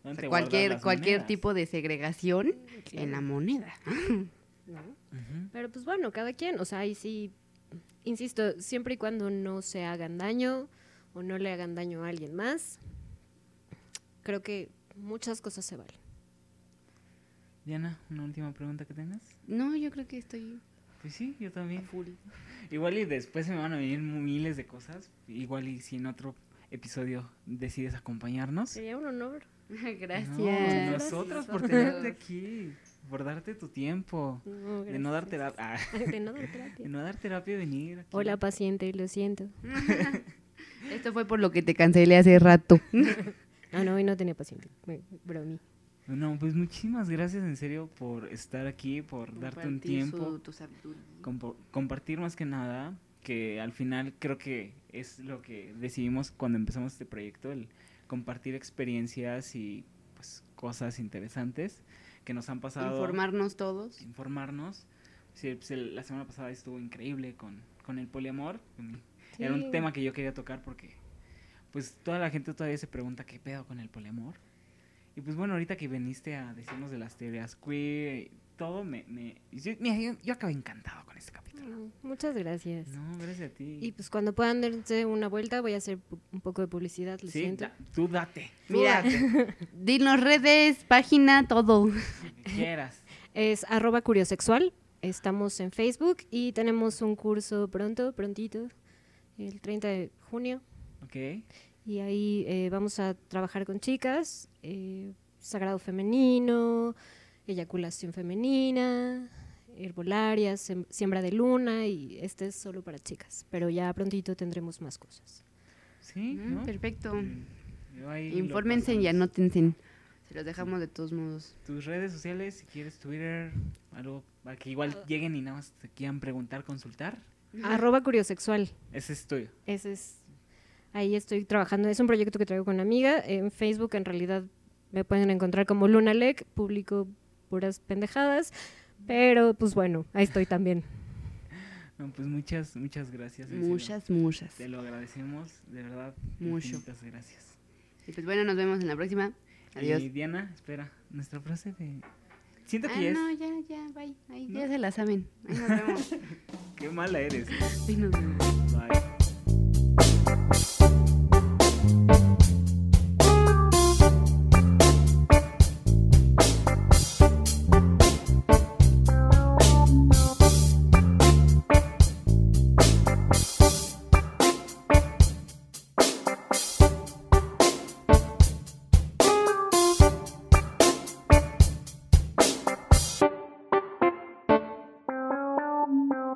o ¿Dónde sea, te guardas cualquier, cualquier monedas? tipo de segregación Claro, en la moneda? ¿no? Pero pues bueno, cada quien, o sea, ahí sí, insisto, siempre y cuando no se hagan daño o no le hagan daño a alguien más, creo que muchas cosas se valen. Diana, una última pregunta que tengas. No, yo creo que estoy Pues sí, yo también. full. Igual y después se me van a venir miles de cosas. Igual y si en otro episodio decides acompañarnos. Sería un honor. Gracias. No, nosotros por tenerte aquí, por darte tu tiempo. No, De no dar terapia. De no dar terapia. De no dar terapia y venir. aquí. Hola, paciente, lo siento. Esto fue por lo que te cancelé hace rato. Ah, no, hoy no tenía paciente. Bromi. No, pues muchísimas gracias en serio por estar aquí, por darte un Compartir tiempo. su- tu sabiduría. compo- compartir más que nada, que al final creo que es lo que decidimos cuando empezamos este proyecto, el compartir experiencias y pues cosas interesantes que nos han pasado. Informarnos todos. Informarnos. Sí, pues, el- la semana pasada estuvo increíble con, con el poliamor. mm, Era Sí. un tema que yo quería tocar porque pues toda la gente todavía se pregunta qué pedo con el poliamor. Y pues bueno, ahorita que viniste a decirnos de las teorías queer y todo, me... me yo, mira, yo, yo acabé encantado con este capítulo. Mm, Muchas gracias. No, gracias a ti. Y pues cuando puedan darse una vuelta, voy a hacer un poco de publicidad, lo sí, siento. da- tú date. tú Mira. date, Dinos redes, página, todo. lo que quieras. Es arroba curiosexual. Estamos en Facebook y tenemos un curso pronto, prontito, el 30 de junio. ¿Ok? Y ahí eh, vamos a trabajar con chicas, eh, sagrado femenino, eyaculación femenina, herbolaria, sem- siembra de luna y este es solo para chicas. Pero ya prontito tendremos más cosas. Sí, Mm, ¿no? Perfecto. Infórmense y anótense. Se los dejamos de todos modos. Tus redes sociales, si quieres Twitter, algo para que igual Ah. lleguen y nada más te quieran preguntar, consultar. Arroba curiosexual. Ese es tuyo. Ese es. Ahí estoy trabajando. Es un proyecto que traigo con una amiga. En Facebook, en realidad, me pueden encontrar como Lunalec. Publico puras pendejadas. Pero, pues bueno, ahí estoy también. No, pues muchas, muchas gracias. serio. Muchas, muchas. Te lo agradecemos, de verdad. Mucho. Muchas gracias. Y pues bueno, nos vemos en la próxima. Adiós. Y Diana, espera, nuestra frase de... Siento que Ah, ya no, es... ya, ya, bye. Ahí, ¿No? ya se la saben. Ahí nos vemos. Qué mala eres. Ahí nos vemos. Bye.